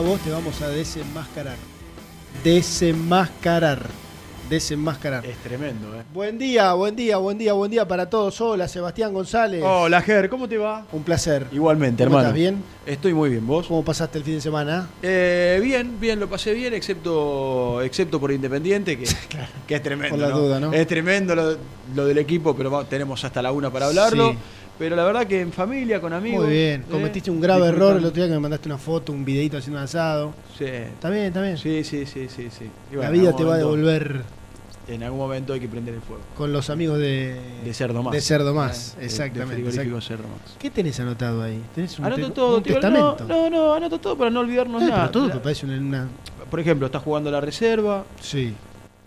Vos te vamos a desenmascarar. Desenmascarar. Desenmascarar. Es tremendo, ¿eh? Buen día, buen día, buen día, buen día para todos. Hola, Sebastián González. Hola, Ger, ¿cómo te va? Un placer. Igualmente, ¿Cómo hermano. estás? ¿Bien? Estoy muy bien, ¿vos? ¿Cómo pasaste el fin de semana? Eh, bien, bien, lo pasé bien, excepto excepto por Independiente, que, que es tremendo. Por la ¿no? duda, ¿no? Es tremendo lo, lo del equipo, pero tenemos hasta la una para hablarlo. Sí. Pero la verdad que en familia, con amigos. Muy bien. eh, Cometiste un grave error el otro día que me mandaste una foto, un videito haciendo un asado. Sí. Está bien, está bien. Sí, sí, sí, sí, sí. Y bueno, la vida te va a devolver En algún momento hay que prender el fuego. con los amigos de, De Cerdo Más. de Cerdo Más. Eh, Exactamente. de exact- Cerdo Más. ¿Qué tenés anotado ahí? ¿Tenés un, Anoto te- todo, un tío, testamento? No, no, no, anoto todo para no olvidarnos Eh, nada. pero todo te parece una, una- Por ejemplo, estás jugando la reserva. Sí.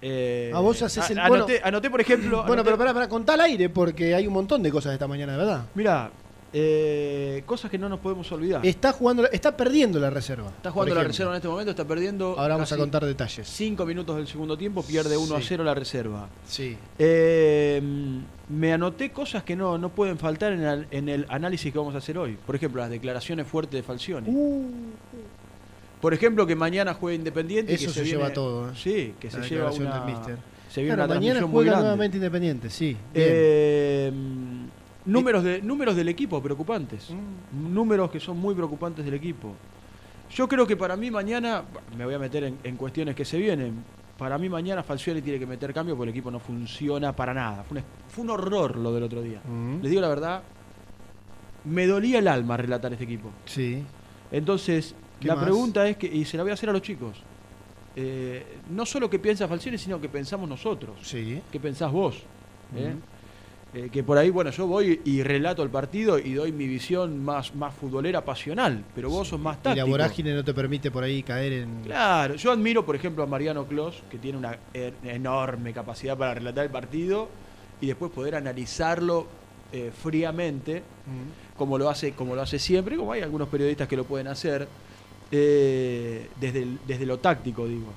Eh, Ah, vos haces el- a- bueno- anoté, anoté, por ejemplo. Bueno, anoté- pero para, para, contá al aire porque hay un montón de cosas esta mañana, de verdad. Mirá, eh, cosas que no nos podemos olvidar. Está jugando, está perdiendo la reserva. Está jugando la reserva en este momento, está perdiendo. Ahora vamos a contar detalles. Cinco minutos del segundo tiempo, pierde 1 a Sí. 0 la reserva. Sí. Eh, me anoté cosas que no, no pueden faltar en el, en el análisis que vamos a hacer hoy. Por ejemplo, las declaraciones fuertes de Falcioni. Uh, Por ejemplo, que mañana juegue Independiente. y Eso que se viene- lleva todo, ¿eh? Sí, que La se lleva una. del míster. Se viene claro, una mañana transmisión muy juega grande. nuevamente Independiente, sí. Eh, números, de, números del equipo preocupantes. Mm. Números que son muy preocupantes del equipo. Yo creo que para mí mañana, me voy a meter en, en cuestiones que se vienen. Para mí mañana Falcioni tiene que meter cambio porque el equipo no funciona para nada. Fue un, fue un horror lo del otro día. Mm. Les digo la verdad, me dolía el alma relatar este equipo. Sí. Entonces, ¿Qué la más? pregunta es que, y se la voy a hacer a los chicos, eh, no solo que piensa Falcioni, sino que pensamos nosotros. Sí. ¿Qué pensás vos? ¿Eh? Eh, que por ahí, bueno, yo voy y relato el partido y doy mi visión más, más futbolera pasional, pero vos sos más Y táctico. la vorágine no te permite por ahí caer en. Claro, yo admiro, por ejemplo, a Mariano Clos, que tiene una er- enorme capacidad para relatar el partido y después poder analizarlo eh, fríamente, como lo hace, como lo hace siempre, como hay algunos periodistas que lo pueden hacer, eh, desde, el- desde lo táctico, digo.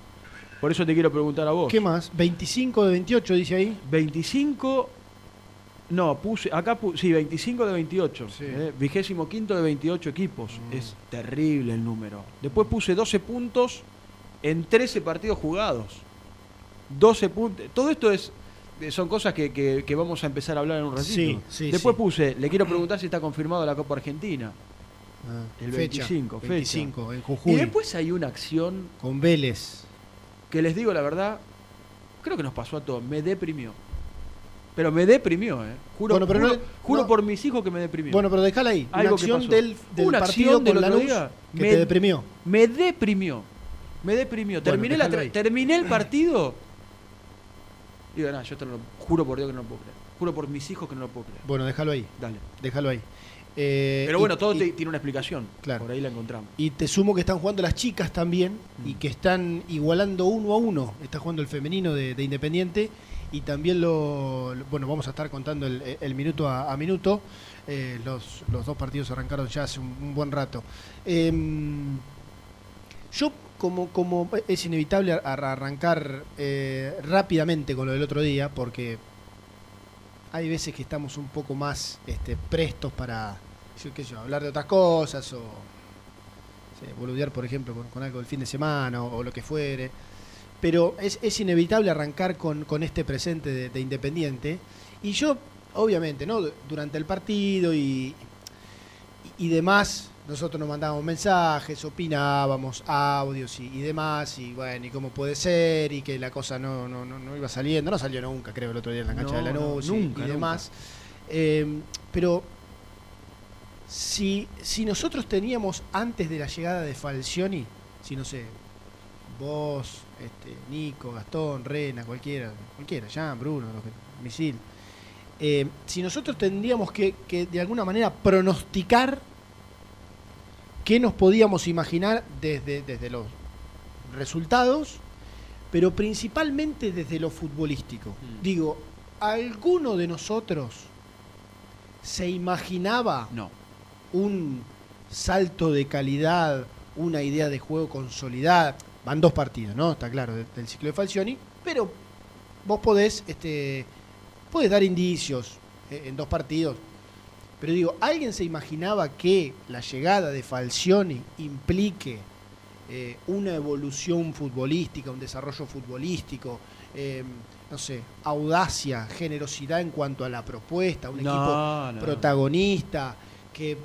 Por eso te quiero preguntar a vos. ¿Qué más? 25 de 28 dice ahí. 25. No, puse. Acá puse. Sí, 25 de 28. Sí. eh, Vigésimo quinto de 28 equipos. Mm. Es terrible el número. Después puse 12 puntos en 13 partidos jugados. 12 puntos. Todo esto es eh, son cosas que, que- que vamos a empezar a hablar en un ratito. Sí, sí, Después sí. puse, le quiero preguntar si está confirmado la Copa Argentina. Ah, El fecha, 25, fecha. 25, en Y Jujuy. después hay una acción Con Vélez. que les digo la verdad, creo que nos pasó a todos, me deprimió. Pero me deprimió, ¿eh? Juro, Bueno, pero juro, no- juro no. por mis hijos que me deprimió. Bueno, pero déjala ahí. Algo una que acción pasó. del, del Una partido acción con Lanús día que me- te deprimió. Me deprimió. Me deprimió. Bueno, terminé, la terminé el partido. Digo, nada, yo te lo juro por Dios que no lo puedo creer. Juro por mis hijos que no lo puedo creer. Bueno, déjalo ahí. Dale. Déjalo ahí. Eh, Pero y- bueno, todo y- tiene una explicación. Claro. Por ahí la encontramos. Y te sumo que están jugando las chicas también y Mm. que están igualando uno a uno. Está jugando el femenino de, de Independiente y también lo, lo- Bueno, vamos a estar contando el, el minuto a, a minuto. Eh, los, los dos partidos arrancaron ya hace un, un buen rato. Em, yo, como, como es inevitable ar- arrancar eh, rápidamente con lo del otro día, porque hay veces que estamos un poco más este, prestos para sé hablar de otras cosas o sí, boludear, por ejemplo, con, algo del fin de semana o, lo que fuere. Pero es, es inevitable arrancar con, con este presente de, de Independiente. Y yo, obviamente, ¿no? Durante el partido y, y demás, nosotros nos mandábamos mensajes, opinábamos, audios y, y demás, y bueno, y cómo puede ser, y que la cosa no, no, no, no iba saliendo, no salió nunca, creo, el otro día en la cancha No, de Lanús no, y- nunca, y, demás. Eh, pero si, si nosotros teníamos antes de la llegada de Falcioni, si no sé, vos, este, Nico, Gastón, Rena, cualquiera, cualquiera, Jan, Bruno, que- Misil, eh, si nosotros tendríamos que, que de alguna manera pronosticar qué nos podíamos imaginar desde, desde los resultados, pero principalmente desde lo futbolístico. Mm. Digo, ¿alguno de nosotros se imaginaba No. un salto de calidad, una idea de juego consolidada. Van dos partidos, ¿no? Está claro, de- del ciclo de Falcioni, pero vos podés, este, podés dar indicios eh, en dos partidos. Pero digo, ¿alguien se imaginaba que la llegada de Falcioni implique eh, una evolución futbolística, un desarrollo futbolístico, eh, no sé, audacia, generosidad en cuanto a la propuesta, un equipo No, protagonista, que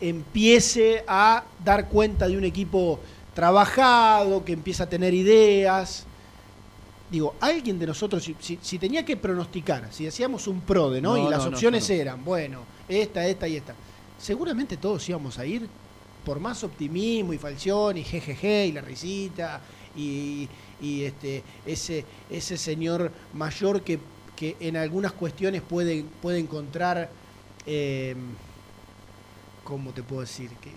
empiece a dar cuenta de un equipo trabajado, que empieza a tener ideas. Digo, alguien de nosotros, si, si- si tenía que pronosticar, si hacíamos un PRODE, ¿no? No, y las opciones eran, bueno, esta, esta y esta. Seguramente todos íbamos a ir por más optimismo y falción y jejeje y la risita y, y este ese ese señor mayor que, que en algunas cuestiones puede, puede encontrar eh, ¿cómo te puedo decir? Que,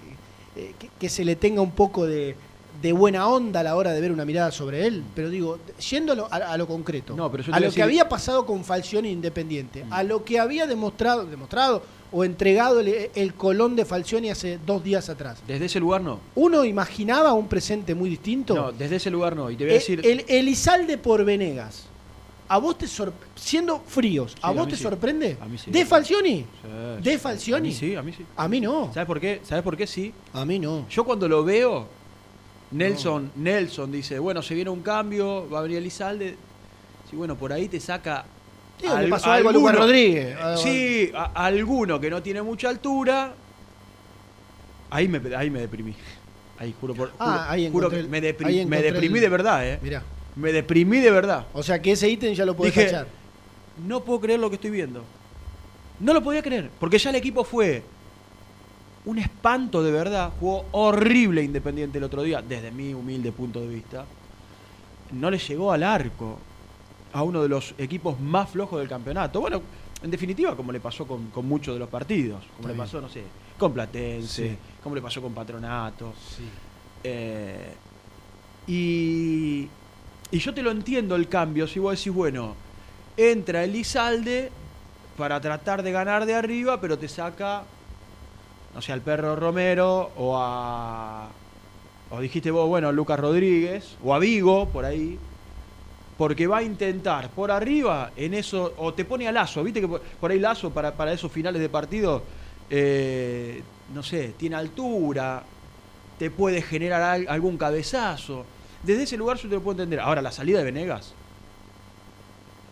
eh, que, que se le tenga un poco de, de buena onda a la hora de ver una mirada sobre él. Pero digo, yendo a lo, a- a lo concreto, No, pero a lo que había pasado con Falcioni Independiente, Mm. a lo que había demostrado, demostrado o entregado el, el Colón de Falcioni hace dos días atrás. Desde ese lugar no. ¿Uno imaginaba un presente muy distinto? No, desde ese lugar no. Y te voy a El- decir. el, Elizalde por Venegas. ¿A vos te sorprende? Siendo fríos, ¿a Sí, a vos te sí. sorprende? A mí sí. ¿De Falcioni? Sí, ¿De. Falcioni? A mí sí, a mí sí. A mí no. ¿Sabes por qué? ¿Sabes por qué sí? A mí no. Yo cuando lo veo, Nelson, Nelson dice, bueno, se viene un cambio, va a venir Elizalde. Sí, bueno, por ahí te saca. Digo, le al- pasó algo a Lucas alguno- Rodríguez. Sí, a- alguno que no tiene mucha altura. Ahí me, ahí me deprimí. Ahí, juro por. Ah, ahí juro encontré que el- me, ahí deprimí, me deprimí el- de verdad, ¿eh? Mirá. Me deprimí de verdad. O sea que ese ítem ya lo podés Dije, no puedo creer lo que estoy viendo. No lo podía creer, porque ya el equipo fue un espanto de verdad. Jugó horrible Independiente el otro día, desde mi humilde punto de vista. No le llegó al arco a uno de los equipos más flojos del campeonato. Bueno, en definitiva, como le pasó con, con muchos de los partidos. Como Está le bien. pasó, no sé, con Platense, Sí. como le pasó con Patronato. Eh, y, y yo te lo entiendo el cambio, si vos decís, bueno, entra Elizalde para tratar de ganar de arriba, pero te saca, no sé, al perro Romero o a... O dijiste vos, bueno, Lucas Rodríguez, o a Vigo, por ahí, porque va a intentar por arriba en eso, o te pone a Lazo, viste que por, por ahí Lazo para, para esos finales de partido, eh, no sé, tiene altura, te puede generar al- algún cabezazo. Desde ese lugar yo te lo puedo entender. Ahora, la salida de Venegas.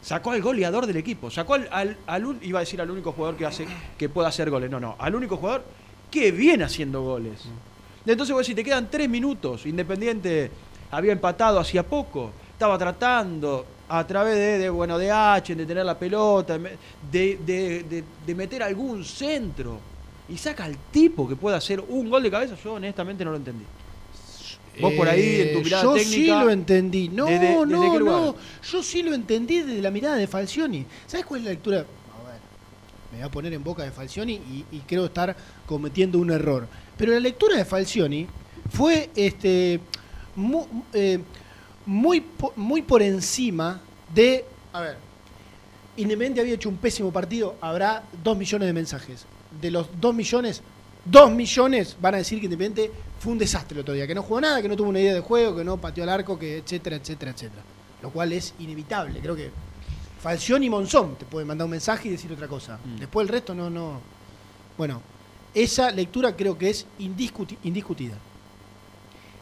Sacó al goleador del equipo. Sacó al, al- iba a decir al único jugador que hace que pueda hacer goles. No, no. Al único jugador que viene haciendo goles. Entonces vos decís, te quedan tres minutos. Independiente había empatado hacía poco. Estaba tratando a través de, de, bueno, de H, de tener la pelota, de, de- de- meter algún centro. Y saca al tipo que pueda hacer un gol de cabeza. Yo honestamente no lo entendí. Vos por ahí, en tu Eh, mirada yo técnica. sí lo entendí. No, ¿desde- desde no, qué lugar? no. Yo sí lo entendí desde la mirada de Falcioni. ¿Sabes cuál es la lectura? A ver, me voy a poner en boca de Falcioni y, y creo estar cometiendo un error. Pero la lectura de Falcioni fue este mu- eh, muy, muy por encima de. A ver, Independiente había hecho un pésimo partido, habrá dos millones de mensajes. De los dos millones, dos millones van a decir que Independiente fue un desastre el otro día, que no jugó nada, que no tuvo una idea de juego, que no pateó al arco, que etcétera, etcétera, etcétera. Lo cual es inevitable. Creo que Falción y Monzón te pueden mandar un mensaje y decir otra cosa. Mm. Después el resto no, no. Bueno, esa lectura creo que es indiscuti- indiscutida.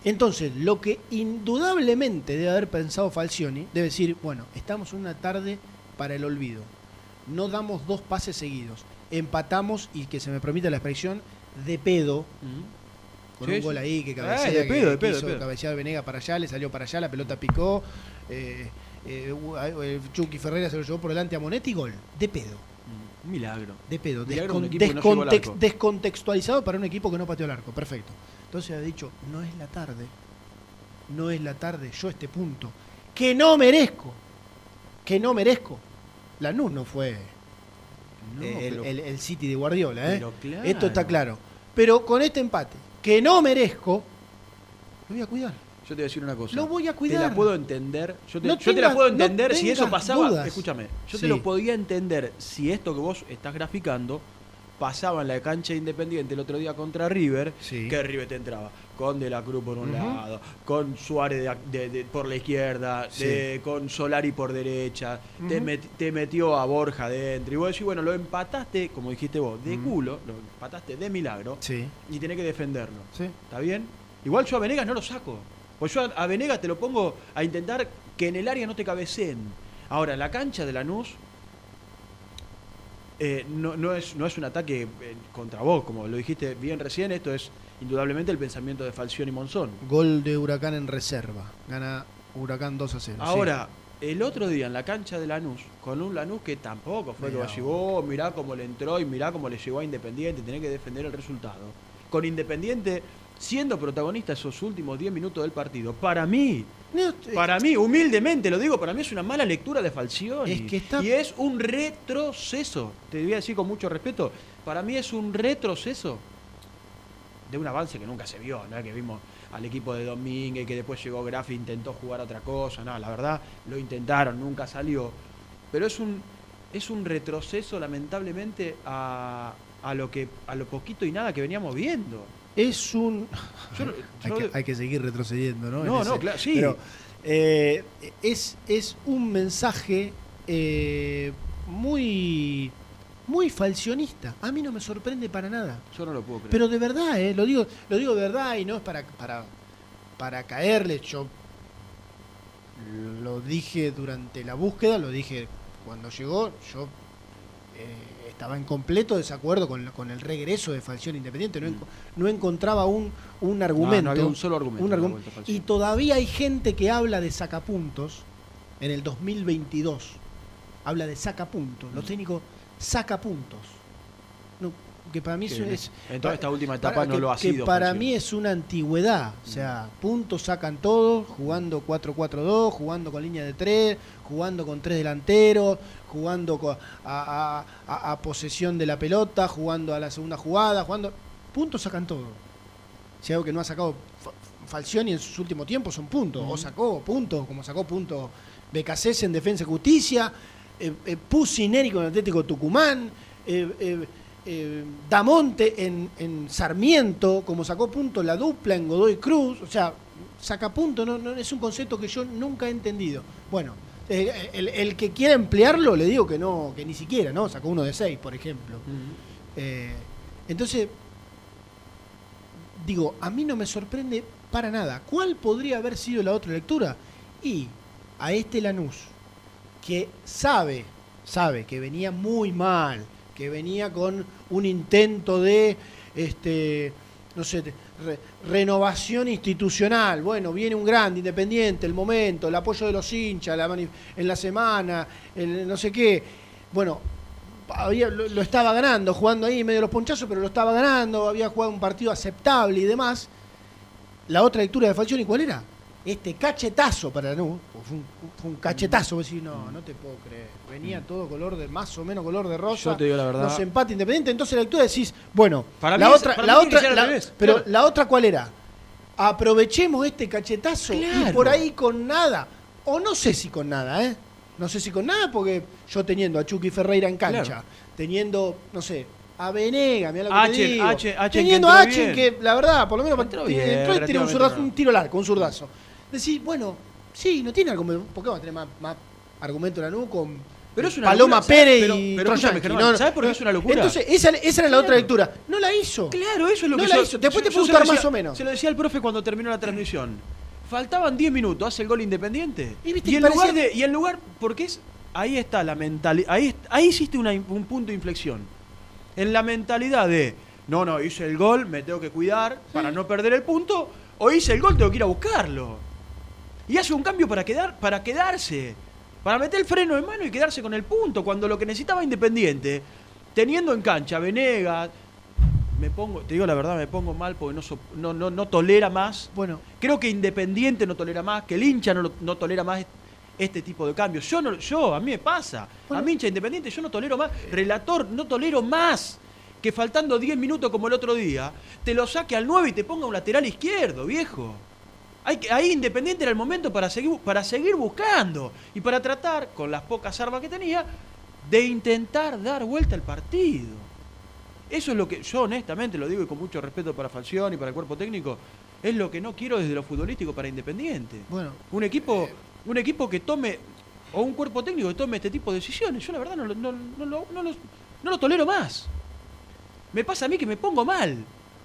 Entonces, lo que indudablemente debe haber pensado Falcioni, debe decir, bueno, estamos en una tarde para el olvido. No damos dos pases seguidos. Empatamos y que se me permita la expresión de pedo, con Sí, un gol ahí que Eh, cabecea, de pedo, que de pedo, de pedo. cabecear Venega para allá, le salió para allá, la pelota picó, eh, eh, eh, Chucky Ferreira se lo llevó por delante a Monetti, gol, de pedo, Un milagro. de pedo, Milagro descon- no descontextualizado para un equipo que no pateó el arco, perfecto. Entonces ha dicho, no es la tarde, no es la tarde, yo este punto, que no merezco, que no merezco. Lanús no fue No, eh, el, pero- el- el City de Guardiola, ¿eh? pero claro. Esto está claro. Pero con este empate, que no merezco, lo voy a cuidar. Yo te voy a decir una cosa. Lo voy a Te cuidar. la puedo entender. Yo te, No yo te la puedo no entender si eso pasaba. dudas. Escúchame, yo Sí. te lo podía entender si esto que vos estás graficando pasaba en la cancha de Independiente el otro día contra River, Sí. que River te entraba con De la Cruz por un lado, con Suárez de- de- de- por la izquierda, Sí. con Solari por derecha, te, met- te metió a Borja dentro. Y vos decís, bueno, lo empataste, como dijiste vos, de culo, lo empataste de milagro Sí, y tenés que defenderlo. sí. ¿Está bien? Igual yo a Venegas no lo saco. Pues yo a, a Venegas te lo pongo a intentar que en el área no te cabeceen. Ahora, la cancha de Lanús eh, no, no, es, no es un ataque eh, contra vos, como lo dijiste bien recién, esto es indudablemente el pensamiento de Falción y Monzón. Gol de Huracán en reserva. Gana Huracán 2 a 0. sí. Ahora, el otro día en la cancha de Lanús, con un Lanús que tampoco fue que Mirá vos llegó, mirá cómo le entró y mirá cómo le llegó a Independiente, tenés que defender el resultado. Con Independiente siendo protagonista esos últimos 10 minutos del partido, para mí, No, para mí, humildemente lo digo, para mí es una mala lectura de Falcioni. Es que está- Y es un retroceso. Te voy a decir con mucho respeto. Para mí es un retroceso de un avance que nunca se vio, ¿no? Que vimos al equipo de Domínguez, que después llegó Graf e intentó jugar otra cosa. No, la verdad, lo intentaron, nunca salió. Pero es un, es un retroceso, lamentablemente, a, a lo que a lo poquito y nada que veníamos viendo. Es un. Yo hay, que, hay que seguir retrocediendo, ¿no? No, no, claro, sí. Pero eh, es, es un mensaje eh, muy, muy falcionista. A mí no me sorprende para nada. Yo no lo puedo creer. Pero de verdad, eh, lo digo, lo digo de verdad y no es para, para, para caerle. Yo lo dije durante la búsqueda, lo dije cuando llegó, yo estaba en completo desacuerdo con, con el regreso de Falcioni Independiente. No, enco- no encontraba un, un argumento. Mm. no había un solo argumento un y todavía hay gente que habla de sacapuntos en el 2022. Habla de sacapuntos. Los técnicos sacapuntos. No, que para mí es. en toda esta última etapa para- no que- lo ha que sido, para mí es una antigüedad. O sea, puntos sacan todos, jugando 4-4-2, jugando con línea de 3, jugando con tres delanteros, jugando a, a- a- a posesión de la pelota, jugando a la segunda jugada, jugando. Puntos sacan todo. Si algo que no ha sacado Fa- Falcioni en sus últimos tiempos son puntos. O sacó puntos, como sacó puntos BKC en Defensa y Justicia, eh, eh, Pusineri con el Atlético Tucumán, eh, eh, Damonte en, en Sarmiento, como sacó puntos la dupla en Godoy Cruz. O sea, saca puntos no, no, es un concepto que yo nunca he entendido. Bueno, eh, el, el que quiera emplearlo, le digo que no, que ni siquiera, ¿no? Sacó uno de seis, por ejemplo. Eh, entonces, digo, a mí no me sorprende para nada. ¿Cuál podría haber sido la otra lectura? Y a este Lanús, que sabe, sabe que venía muy mal, que venía con un intento de, este, no sé, renovación institucional. Bueno, viene un grande, independiente, el momento, el apoyo de los hinchas, la en la semana, el no sé qué. Bueno, había- lo, estaba ganando, jugando ahí medio de los ponchazos, pero lo estaba ganando, había jugado un partido aceptable y demás. La otra lectura de Falcioni, ¿cuál era? Este cachetazo para Lanús, fue un, fue un cachetazo, vos decís, no, no te puedo creer. Venía todo color de, más o menos color de rosa. Yo te digo la verdad. Los empate independiente, entonces la lectura decís, bueno, Para la es- otra, la otra, la- pero claro. la otra cuál era? Aprovechemos este cachetazo y por ahí con nada. O no sé si con nada, ¿eh? No sé si con nada, porque yo teniendo a Chucky Ferreira en cancha, Claro. teniendo, no sé, a Venega, mirá lo que H, te digo. H, H, teniendo que a H, que la verdad, por lo menos Entró entró, bien, y un, zurdazo, un tiro largo, un zurdazo. Decís, bueno, sí, no tiene argumento. ¿Por qué vamos a tener más, más argumento Lanús con Pero es una Paloma. Pérez Pero- y pero escúchame, Troyanqui? Germán, ¿sabes por qué es una locura? Entonces, esa, esa era la otra lectura. No la hizo. Claro, eso es lo No que la yo- hizo. Después te yo- se lo gustar más o menos. Se lo decía al profe cuando terminó la transmisión. Faltaban 10 minutos, hace el gol independiente. Y en parecía- lugar de. Y en lugar. Porque es. Ahí está la mentalidad. Ahí, ahí hiciste una- un punto de inflexión. En la mentalidad de. No, no, hice el gol, me tengo que cuidar para no perder el punto. O hice el gol, tengo que ir a buscarlo. Y hace un cambio para, quedar, para quedarse. Para meter el freno en mano y quedarse con el punto. Cuando lo que necesitaba Independiente, teniendo en cancha Venegas, me pongo, te digo la verdad, me pongo mal porque no, so- no, no, no tolera más. Bueno, Creo que Independiente no tolera más, que el hincha no, no tolera más este tipo de cambios. Yo, no, yo a mí me pasa. Bueno. A mí hincha Independiente yo no tolero más. Relator, no tolero más. Que faltando 10 minutos como el otro día, te lo saque al 9 y te ponga un lateral izquierdo, viejo. Hay que, ahí Independiente era el momento para seguir, para seguir buscando y para tratar, con las pocas armas que tenía, de intentar dar vuelta al partido. Eso es lo que yo honestamente lo digo y con mucho respeto para Falcioni y para el cuerpo técnico, es lo que no quiero desde lo futbolístico para Independiente. bueno. Un equipo, un equipo que tome, o un cuerpo técnico que tome este tipo de decisiones. Yo la verdad no, no, no no los- no lo tolero más. Me pasa a mí que me pongo mal.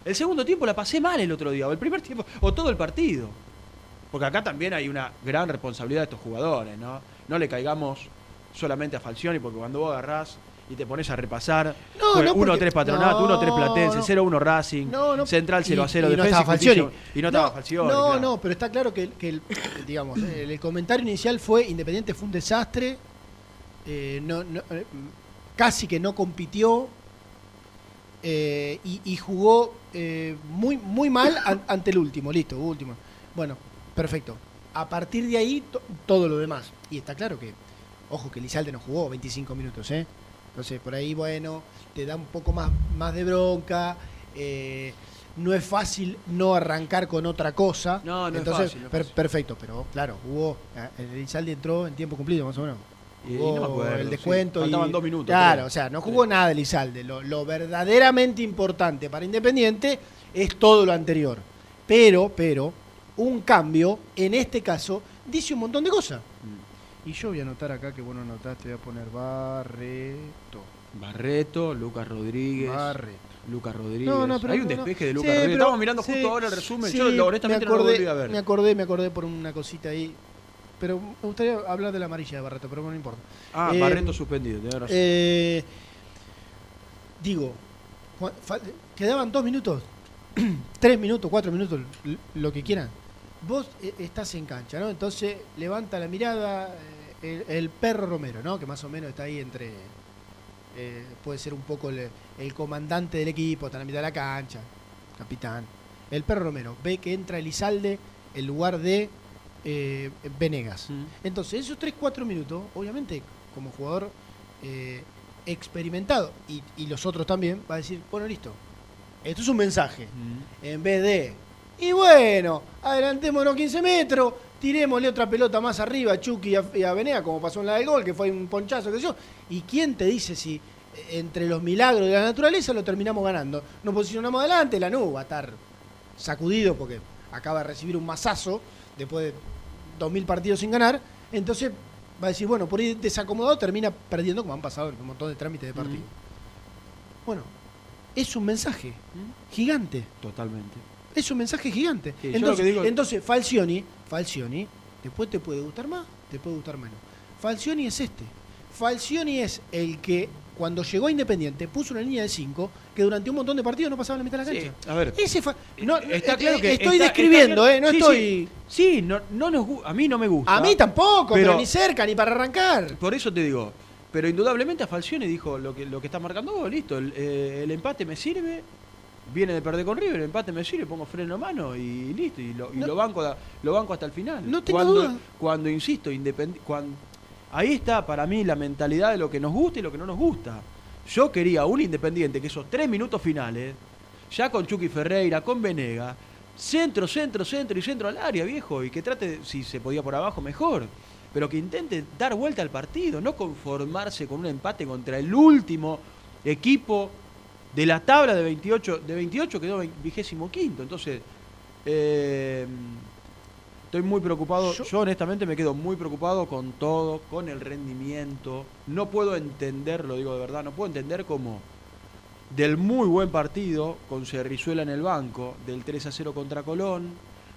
El segundo tiempo la pasé mal el otro día, o el primer tiempo, o todo el partido. Porque acá también hay una gran responsabilidad de estos jugadores, ¿no? No le caigamos solamente a Falcioni, porque cuando vos agarrás y te pones a repasar, No, fue no, 1-3 porque- Patronato, no, 1-3 Platense, no. 0-1 Racing. Central 0 Y- 0 y no Defensa estaba y Justicia, y no estaba Falcioni. No, claro. no, pero está claro que, que el, digamos, el, el comentario inicial fue Independiente fue un desastre, eh, no, no, eh, casi que no compitió eh, y, y jugó eh, muy, muy mal an- ante el último, listo, último. Bueno, perfecto. A partir de ahí to- todo lo demás. Y está claro que, ojo que Lizalde no jugó 25 minutos, ¿eh? Entonces por ahí, bueno, te da un poco más, más de bronca. eh, no es fácil no arrancar con otra cosa. No, no es Entonces, fácil, no es per- fácil. perfecto, pero claro, hubo. eh, Lizalde entró en tiempo cumplido, más o menos. Y no me acuerdo, el sí. descuento. y- dos minutos, Claro, creo. o sea, no jugó nada Elizalde. Lo, lo verdaderamente importante para Independiente es todo lo anterior. Pero, pero, un cambio, en este caso, dice un montón de cosas. Mm. Y yo voy a anotar acá que bueno anotaste, voy a poner Barreto. Barreto, Lucas Rodríguez. Barreto. Lucas Rodríguez. No, no, pero Hay un no, despeje de Sí, Lucas Rodríguez. Estamos mirando sí, justo ahora el resumen. sí, Yo honestamente me no lo acordé, volví a ver. Me acordé, me acordé por una cosita ahí. Pero me gustaría hablar de la amarilla de Barreto, pero no importa. Ah, Eh, Barreto suspendido, tenés razón. Eh, digo, quedaban dos minutos, tres minutos, cuatro minutos, lo que quieran. Vos eh, estás en cancha, ¿no? Entonces levanta la mirada eh, el, el perro Romero, ¿no? Que más o menos está ahí entre. eh, puede ser un poco el, el comandante del equipo, está en la mitad de la cancha, capitán. El perro Romero ve que entra Elizalde en lugar de eh, Venegas. Mm. Entonces, esos 3-4 minutos, obviamente, como jugador eh, experimentado, y, y los otros también, va a decir, bueno, listo, esto es un mensaje. Mm. En vez de, y bueno, adelantémonos 15 metros, tirémosle otra pelota más arriba a Chucky y a, y a Venea, como pasó en la del gol, que fue un ponchazo, que sé yo. ¿Y quién te dice si eh, entre los milagros de la naturaleza lo terminamos ganando? Nos posicionamos adelante, la nube va a estar sacudido porque acaba de recibir un mazazo después de 2.000 partidos sin ganar. Entonces va a decir, bueno, por ahí desacomodado termina perdiendo, como han pasado en un montón de trámites de partido. Bueno, es un mensaje gigante. Totalmente. Es un mensaje gigante. Sí, entonces, digo- entonces, Falcioni, Falcioni, después te puede gustar más, te puede gustar menos. Falcioni es este. Falcioni es el que cuando llegó a Independiente puso una línea de 5 que durante un montón de partidos no pasaba la mitad de la Sí, cancha. a ver. Ese fa- no, Está eh, claro eh, que estoy está- describiendo, está eh, no claro- estoy sí, Sí, sí, no, no nos a mí no me gusta. a mí tampoco, pero, pero- ni cerca ni para arrancar. Por eso te digo, pero indudablemente a Falcione dijo lo que, lo que está marcando vos, listo, el, eh, el empate me sirve, viene de perder con River, el empate me sirve, pongo freno a mano y listo, y lo, y No- lo banco lo banco hasta el final. No tengo cuando, duda. Cuando, insisto, independi- cuando, ahí está para mí la mentalidad de lo que nos gusta y lo que no nos gusta. Yo quería un Independiente que esos tres minutos finales, ya con Chucky Ferreira, con Venega, centro, centro, centro y centro al área, viejo, y que trate, si se podía por abajo, mejor. Pero que intente dar vuelta al partido, no conformarse con un empate contra el último equipo de la tabla de 28, de 28 quedó vigésimo quinto. Entonces, eh, estoy muy preocupado. Yo- Yo, honestamente me quedo muy preocupado con todo, con el rendimiento. No puedo entender, lo digo de verdad, no puedo entender cómo del muy buen partido con Cerrizuela en el banco, del 3 a 0 contra Colón,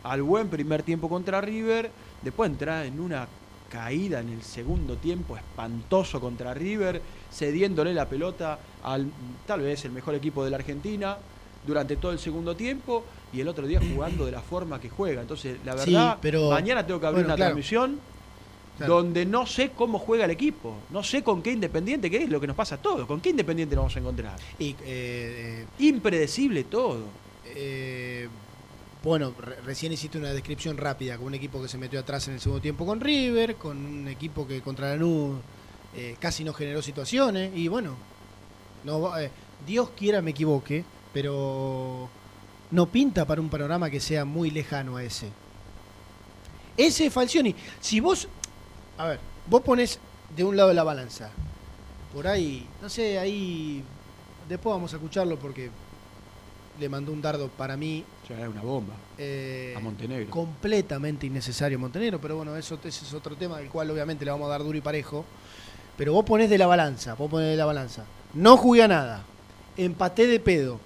al buen primer tiempo contra River, después entrar en una caída en el segundo tiempo espantoso contra River, cediéndole la pelota al tal vez el mejor equipo de la Argentina durante todo el segundo tiempo y el otro día jugando de la forma que juega. Entonces, la Sí, verdad, pero- mañana tengo que abrir bueno, una claro. transmisión Claro. donde no sé cómo juega el equipo, no sé con qué Independiente, que es lo que nos pasa a todos, con qué Independiente nos vamos a encontrar. Y, eh, Impredecible todo. eh, bueno, re- recién hiciste una descripción rápida con un equipo que se metió atrás en el segundo tiempo con River, con un equipo que contra Lanús eh, casi no generó situaciones y bueno, no, eh, Dios quiera me equivoque, pero no pinta para un panorama que sea muy lejano a ese. Ese Falcioni, si vos, a ver, vos pones de un lado de la balanza, por ahí, no sé, ahí, después vamos a escucharlo porque le mandó un dardo para mí Ya es una bomba eh, a Montenegro. completamente innecesario Montenegro, pero bueno, eso ese es otro tema del cual obviamente le vamos a dar duro y parejo. Pero vos ponés de la balanza, vos ponés de la balanza. No jugué a nada, empaté de pedo.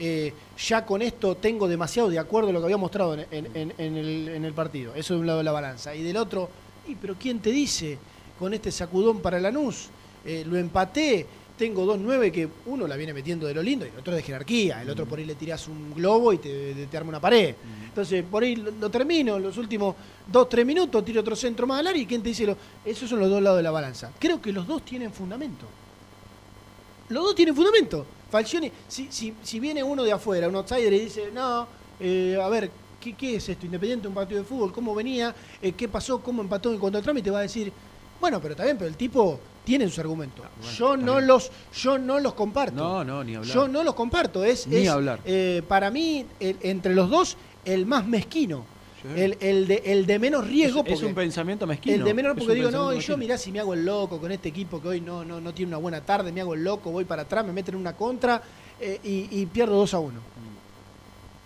eh, ya con esto tengo demasiado de acuerdo a lo que había mostrado en, en- en- en el, partido. Eso de un lado de la balanza. Y del otro, y pero ¿quién te dice con este sacudón para Lanús? Eh, lo empaté, tengo dos nueve que uno la viene metiendo de lo lindo y el otro de jerarquía. El otro por ahí le tirás un globo y te, te arma una pared. Entonces, por ahí lo, lo termino, los últimos dos, tres minutos, tiro otro centro más al área y ¿quién te dice? Lo, esos son los dos lados de la balanza. Creo que los dos tienen fundamento. Los dos tienen fundamento. Falcioni, si, si, si viene uno de afuera, un outsider, y dice, no, eh, a ver, ¿qué, qué es esto? Independiente, un partido de fútbol, ¿cómo venía? Eh, ¿Qué pasó? ¿Cómo empató en cuanto al trámite? Va a decir, bueno, pero está bien, pero el tipo tiene sus argumentos. Ah, bueno, yo, no bien. los, yo no los comparto. No, no, ni hablar. Yo no los comparto. Es, Ni es, hablar. eh, para mí, el- entre los dos, el más mezquino. El, el de, el de menos riesgo. es, es porque- un pensamiento mezquino. el de menor es porque digo, no, y yo mirá si me hago el loco con este equipo que hoy no, no, no tiene una buena tarde, me hago el loco, voy para atrás, me meten en una contra eh, y, y pierdo 2 a 1.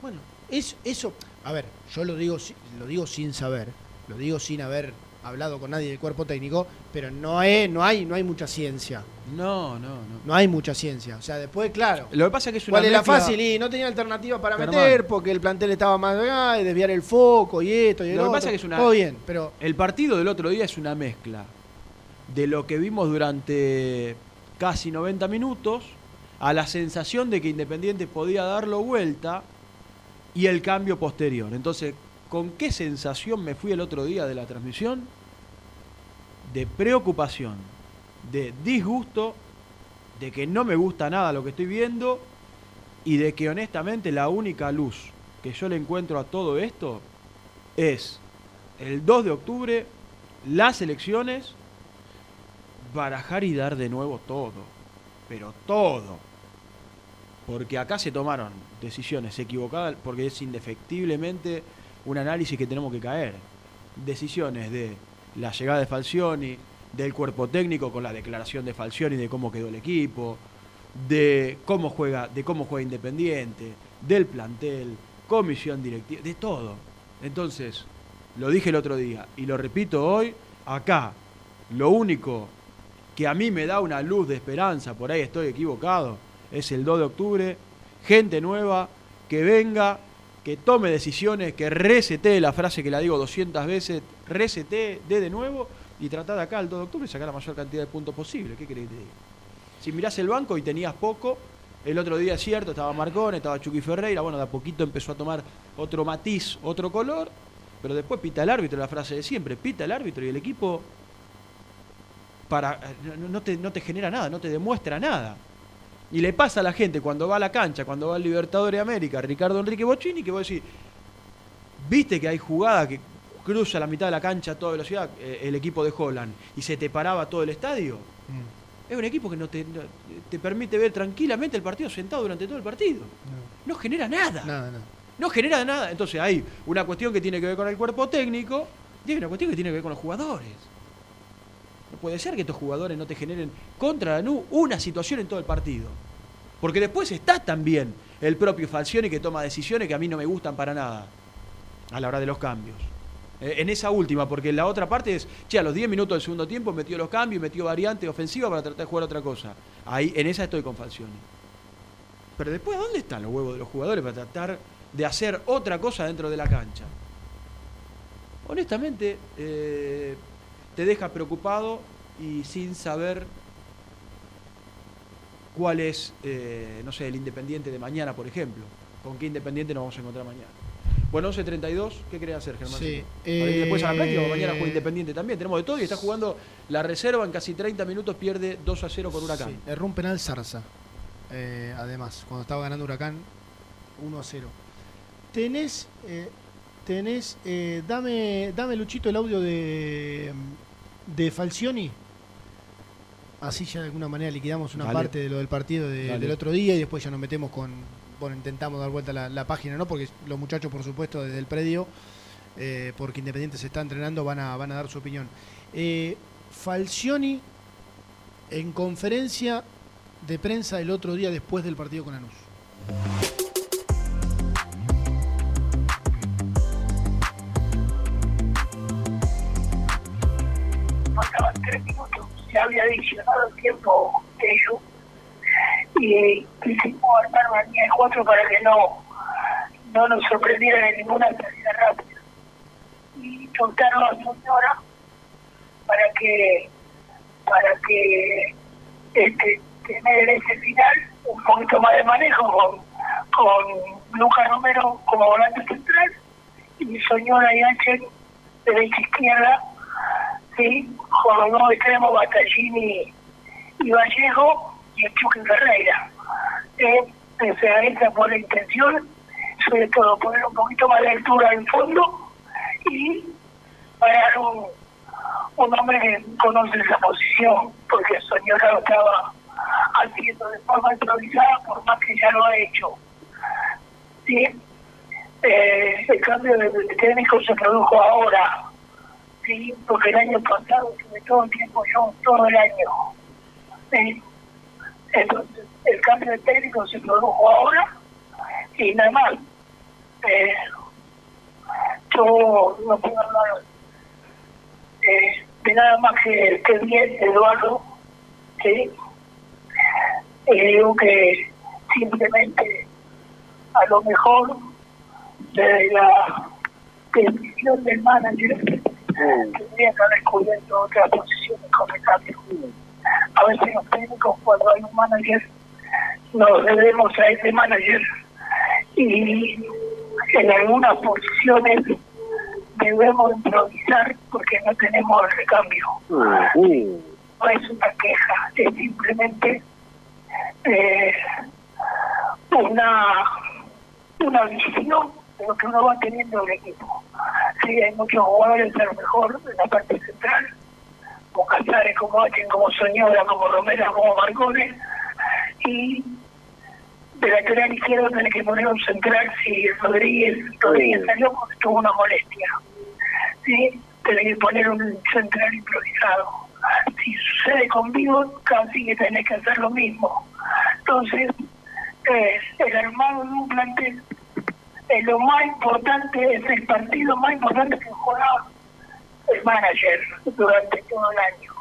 Bueno, es, eso, a ver, yo lo digo, lo digo sin saber, lo digo sin haber hablado con nadie del cuerpo técnico, pero no, es, no, hay, no hay mucha ciencia, No, no, no. no hay mucha ciencia. O sea, después, claro, Lo que pasa es que es una ¿Cuál mezcla- fácil? Y no tenía alternativa para meter porque el plantel estaba más y desviar el foco y esto y Lo que pasa es que es una- Todo bien, pero El partido del otro día es una mezcla de lo que vimos durante casi 90 minutos a la sensación de que Independiente podía darlo vuelta y el cambio posterior. Entonces, ¿con qué sensación me fui el otro día de la transmisión? De preocupación, de disgusto, de que no me gusta nada lo que estoy viendo y de que honestamente la única luz que yo le encuentro a todo esto es el 2 de octubre, las elecciones, barajar y dar de nuevo todo, pero todo. Porque acá se tomaron decisiones equivocadas, porque es indefectiblemente un análisis que tenemos que caer. Decisiones de la llegada de Falcioni, del cuerpo técnico con la declaración de Falcioni de cómo quedó el equipo, de cómo juega, de cómo juega Independiente, del plantel, comisión directiva, de todo. Entonces, lo dije el otro día y lo repito hoy, acá lo único que a mí me da una luz de esperanza, por ahí estoy equivocado, es el 2 de octubre, gente nueva, que venga, que tome decisiones, que resetee la frase que la digo 200 veces, reseté, dé de nuevo y tratá de acá al 2 de octubre sacar la mayor cantidad de puntos posible. ¿Qué querés que te diga? Si mirás el banco y tenías poco, el otro día es cierto, estaba Marcone, estaba Chucky Ferreira, bueno, de a poquito empezó a tomar otro matiz, otro color, pero después pita el árbitro, la frase de siempre, pita el árbitro y el equipo para no te, no te genera nada, no te demuestra nada. Y le pasa a la gente cuando va a la cancha, cuando va al Libertadores de América, Ricardo Enrique Bocini, que vos decís, viste que hay jugada que cruza la mitad de la cancha a toda velocidad eh, el equipo de Holland y se te paraba todo el estadio. Mm. Es un equipo que no te, no- te permite ver tranquilamente el partido sentado durante todo el partido. No genera nada. Nada, nada. No genera nada. Entonces hay una cuestión que tiene que ver con el cuerpo técnico y hay una cuestión que tiene que ver con los jugadores. No puede ser que estos jugadores no te generen contra Lanús una situación en todo el partido. Porque después está también el propio Falcioni que toma decisiones que a mí no me gustan para nada a la hora de los cambios. Eh, en esa última, porque la otra parte es, che, a los 10 minutos del segundo tiempo metió los cambios, metió variante ofensiva para tratar de jugar otra cosa. Ahí, en esa estoy con Falcioni. Pero después, ¿dónde están los huevos de los jugadores para tratar de hacer otra cosa dentro de la cancha? Honestamente, eh, te deja preocupado y sin saber cuál es, eh, no sé, el Independiente de mañana, por ejemplo. ¿Con qué Independiente nos vamos a encontrar mañana? Bueno, 11.32, ¿qué querés hacer, Germán? Sí, ¿Para ir después a la práctica eh, mañana juega Independiente también? Tenemos de todo y está jugando la reserva en casi 30 minutos, pierde 2 a 0 con Huracán. Sí, erró un penal Zarza. eh, además, cuando estaba ganando Huracán 1 a 0. Tenés, eh, tenés, eh, dame, dame Luchito el audio de, de Falcioni. Así ya de alguna manera liquidamos una Dale. parte de lo del partido de- del otro día y después ya nos metemos con, bueno, intentamos dar vuelta la, la página, ¿no? Porque los muchachos, por supuesto, desde el predio, eh, porque Independiente se está entrenando, van a, van a dar su opinión. Eh, Falcioni en conferencia de prensa el otro día después del partido con Anus. Había adicionado el tiempo de ellos y quisimos armar una línea de cuatro para que no, no nos sorprendieran en ninguna salida rápida. Y soltaron a la señora para que para que este, tener en ese final un poquito más de manejo con, con Lucas Romero como volante central y Soñora y Ángel derecha izquierda sí, con los dos extremos Battaglini y Vallejo y el Chucky Ferreira. Eh, sea, esa fue la intención, sobre todo poner un poquito más de altura en fondo y parar un, un hombre que conoce esa posición, porque Soñora lo estaba haciendo de forma improvisada, por más que ya lo ha hecho. ¿Sí? Eh, el cambio de, de técnico se produjo ahora, sí, porque el año pasado estuve todo el tiempo yo, todo el año. Entonces, el cambio de técnico se produjo ahora y nada más. Eh, yo no puedo hablar eh, de nada más que, que bien, Eduardo. ¿sí? Y digo que simplemente a lo mejor de la decisión del manager haber cubierto otras posiciones cambio. A veces los técnicos cuando hay un manager nos debemos a ese manager y en algunas posiciones debemos improvisar porque no tenemos recambio. No es una queja, es simplemente eh, una, una visión lo que uno va teniendo del equipo. Sí, hay muchos jugadores a lo mejor en la parte central, como Casares, como Achen, como Soñora, como Romero, como Marcone, y de lateral izquierdo tenés que poner un central si Rodríguez, Rodríguez salió porque tuvo una molestia. ¿sí? Tenés que poner un central improvisado. Si sucede conmigo, casi que tenés que hacer lo mismo. Entonces, eh, el armado de un plantel lo más importante, es el partido más importante que juega el manager durante todo el año.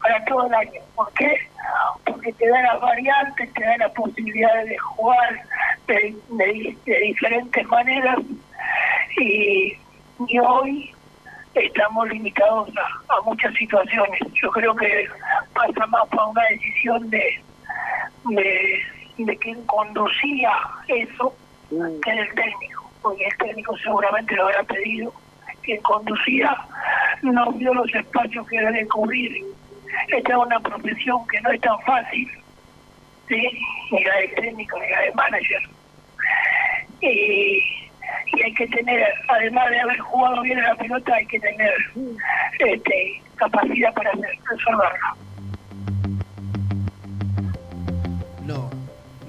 Para todo el año. ¿Por qué? Porque te da las variantes, te da la posibilidad de jugar de, diferentes maneras y, hoy estamos limitados a, a muchas situaciones. Yo creo que pasa más por una decisión de, de, de quien conducía eso que del técnico, porque el técnico seguramente lo habrá pedido. Quien conducía no vio los espacios que debe cubrir. Esta es una profesión que no es tan fácil, ¿sí? ni la de técnico ni la de manager. Y, y hay que tener, además de haber jugado bien a la pelota, hay que tener este, capacidad para resolverlo.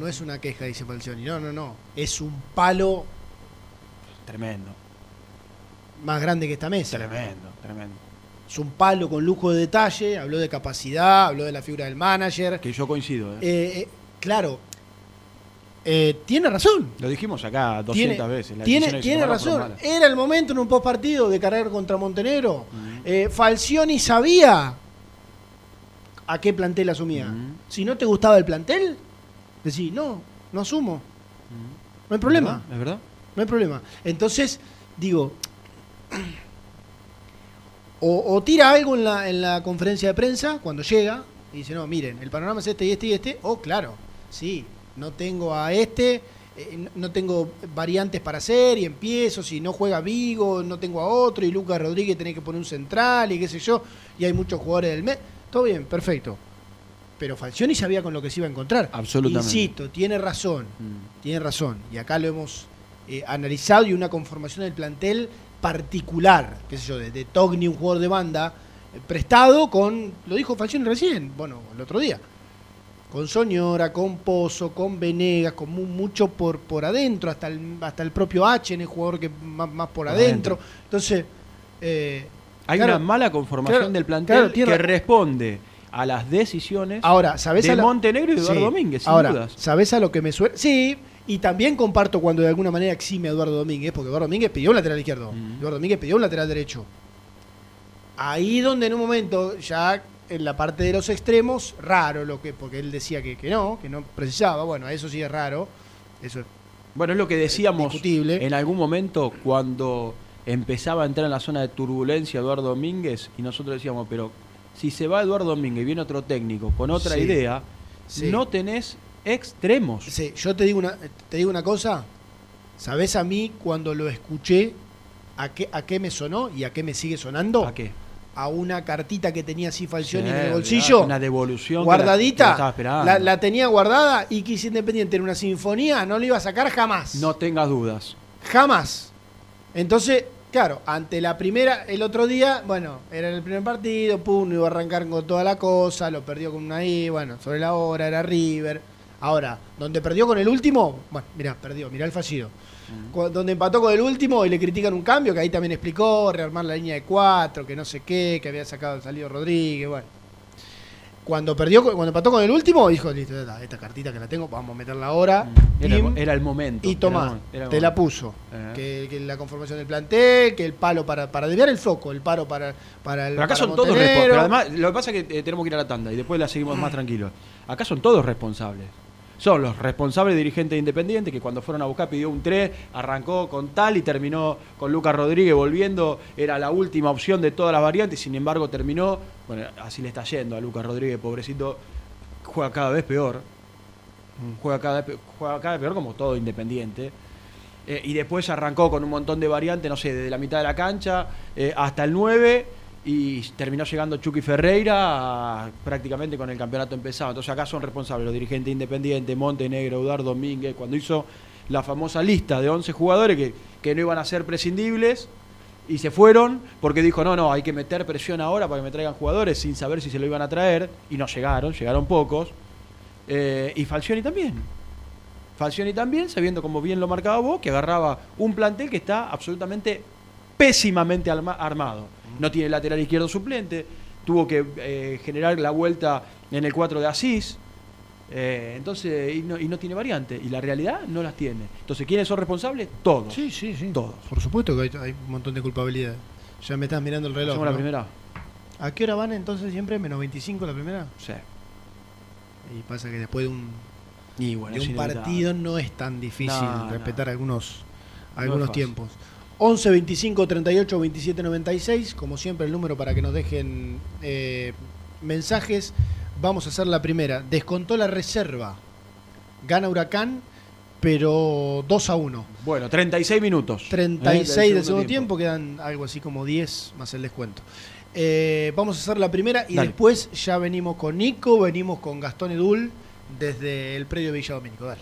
No es una queja, dice Falcioni. No, no, no. Es un palo Tremendo, más grande que esta mesa. tremendo, tremendo. Es un palo con lujo de detalle. Habló de capacidad, habló de la figura del manager. Que yo coincido, ¿eh? Eh, eh, claro, eh, tiene razón. Lo dijimos acá 200 Tiene, veces. tiene, tiene razón. Era el momento en un post partido de cargar contra Montenegro. Falcioni sabía a qué plantel asumía. Si no te gustaba el plantel, decís, no, no asumo. No hay problema. ¿Es verdad? No hay problema. Entonces, digo, o, o tira algo en la, en la conferencia de prensa cuando llega y dice, no, miren, el panorama es este y este y este, o claro, sí, no tengo a este, eh, no- no tengo variantes para hacer y empiezo, si no juega Vigo, no tengo a otro y Lucas Rodríguez tiene que poner un central y qué sé yo, y hay muchos jugadores del mes, todo bien, perfecto. Pero Falcioni sabía con lo que se iba a encontrar. Absolutamente. Insisto, tiene razón Mm. tiene razón. Y acá lo hemos eh, analizado y una conformación del plantel particular, qué sé yo, de, de Togni, un jugador de banda, eh, prestado con, lo dijo Falcioni recién, bueno, el otro día, con Soñora, con Pozo, con Venegas, con mu- mucho por, por adentro, hasta el, hasta el propio H, el jugador que más, más por adentro. adentro. Entonces, eh, Hay claro, una mala conformación claro, del plantel claro, que responde a las decisiones Ahora, ¿sabés de a lo- Montenegro y Eduardo Sí. Domínguez, sin Ahora, dudas. ¿sabés a lo que me suena? Sí, y también comparto cuando de alguna manera exime a Eduardo Domínguez, porque Eduardo Domínguez pidió un lateral izquierdo, Mm. Eduardo Domínguez pidió un lateral derecho. Ahí donde en un momento, ya en la parte de los extremos, raro lo que, porque él decía que, que no, que no precisaba, bueno, eso sí es raro, eso es Bueno, es lo que decíamos discutible. en algún momento cuando empezaba a entrar en la zona de turbulencia Eduardo Domínguez y nosotros decíamos, pero si se va Eduardo Domínguez y viene otro técnico con otra Sí. idea, Sí. no tenés extremos. Sí, yo te digo una, te digo una cosa. ¿Sabés a mí cuando lo escuché a qué, a qué me sonó y a qué me sigue sonando? ¿A qué? A una cartita que tenía así Falcioni Sí, en el bolsillo. Una devolución. que la- que guardadita. la. La, la tenía guardada y que Independiente en una sinfonía no la iba a sacar jamás. No tengas dudas. Jamás. Entonces, claro, ante la primera, el otro día, bueno, era el primer partido, pum, no iba a arrancar con toda la cosa, lo perdió con una I, bueno, sobre la hora, era River. Ahora, donde perdió con el último, bueno, mirá, perdió, mirá el fallido. Donde empató con el último y le critican un cambio, que ahí también explicó, rearmar la línea de cuatro, que no sé qué, que había sacado salido Rodríguez, bueno. Cuando perdió, cuando empató con el último, dijo, listo, esta cartita que la tengo, vamos a meterla ahora. Era, pim, era el momento. y tomá, era te la puso. Eh. Que, que la conformación del plantel, que el palo para, para desviar el foco, el paro para, para el Pero acá para son todos responsables. Pero además, lo que pasa es que eh, tenemos que ir a la tanda y después la seguimos más tranquilos. Acá son todos responsables. Son los responsables dirigentes de Independiente que cuando fueron a buscar pidió un 3, arrancó con tal y terminó con Lucas Rodríguez volviendo. Era la última opción de todas las variantes, sin embargo terminó. Bueno, así le está yendo a Lucas Rodríguez, pobrecito. Juega cada vez peor. Juega cada juega cada vez peor como todo Independiente. Eh, y después arrancó con un montón de variantes, no sé, desde la mitad de la cancha eh, hasta el 9 y terminó llegando Chucky Ferreira prácticamente con el campeonato empezado. Entonces acá son responsables los dirigentes independientes, Montenegro, Eduardo Domínguez, cuando hizo la famosa lista de 11 jugadores que, que no iban a ser prescindibles y se fueron porque dijo, no, no, hay que meter presión ahora para que me traigan jugadores sin saber si se lo iban a traer y no llegaron, llegaron pocos. Eh, y Falcioni también. Falcioni también, sabiendo como bien lo marcaba vos, que agarraba un plantel que está absolutamente pésimamente armado. No tiene lateral izquierdo suplente, tuvo que eh, generar la vuelta en el 4 de Asís, eh, entonces, y no, y no tiene variante. Y la realidad no las tiene. Entonces, ¿quiénes son responsables? Todos. Sí, sí, sí. Todos. Por supuesto que hay, hay un montón de culpabilidad. Ya me estás mirando el reloj. ¿Hacemos la primera? ¿A qué hora van entonces siempre? ¿Menos 25 la primera? Sí. Y pasa que después de un, Y bueno, de un partido no es tan difícil No, respetar algunos, No algunos fácil. Tiempos. 11 25 38 27 96, como siempre el número para que nos dejen eh, mensajes. Vamos a hacer la primera. Descontó la reserva. Gana Huracán, pero 2 a 1. Bueno, 36 minutos. 36 ¿eh? del segundo tiempo. quedan algo así como 10 más el descuento. Eh, vamos a hacer la primera y Dale. después ya venimos con Nico, venimos con Gastón Edul desde el predio Villa Domínico. Dale.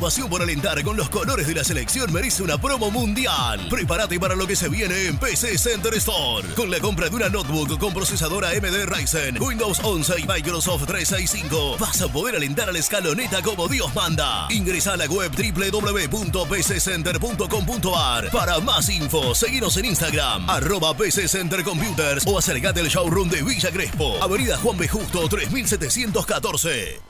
Pasión por alentar con los colores de la selección merece una promo mundial. Prepárate para lo que se viene en PC Center Store. Con la compra de una notebook con procesadora AMD Ryzen, Windows 11 y Microsoft 365, vas a poder alentar a la escaloneta como Dios manda. Ingresa a la web www.pccenter.com.ar. Para más info, seguinos en Instagram, arroba PC Center Computers o acércate al showroom de Villa Crespo, Avenida Juan B. Justo 3714.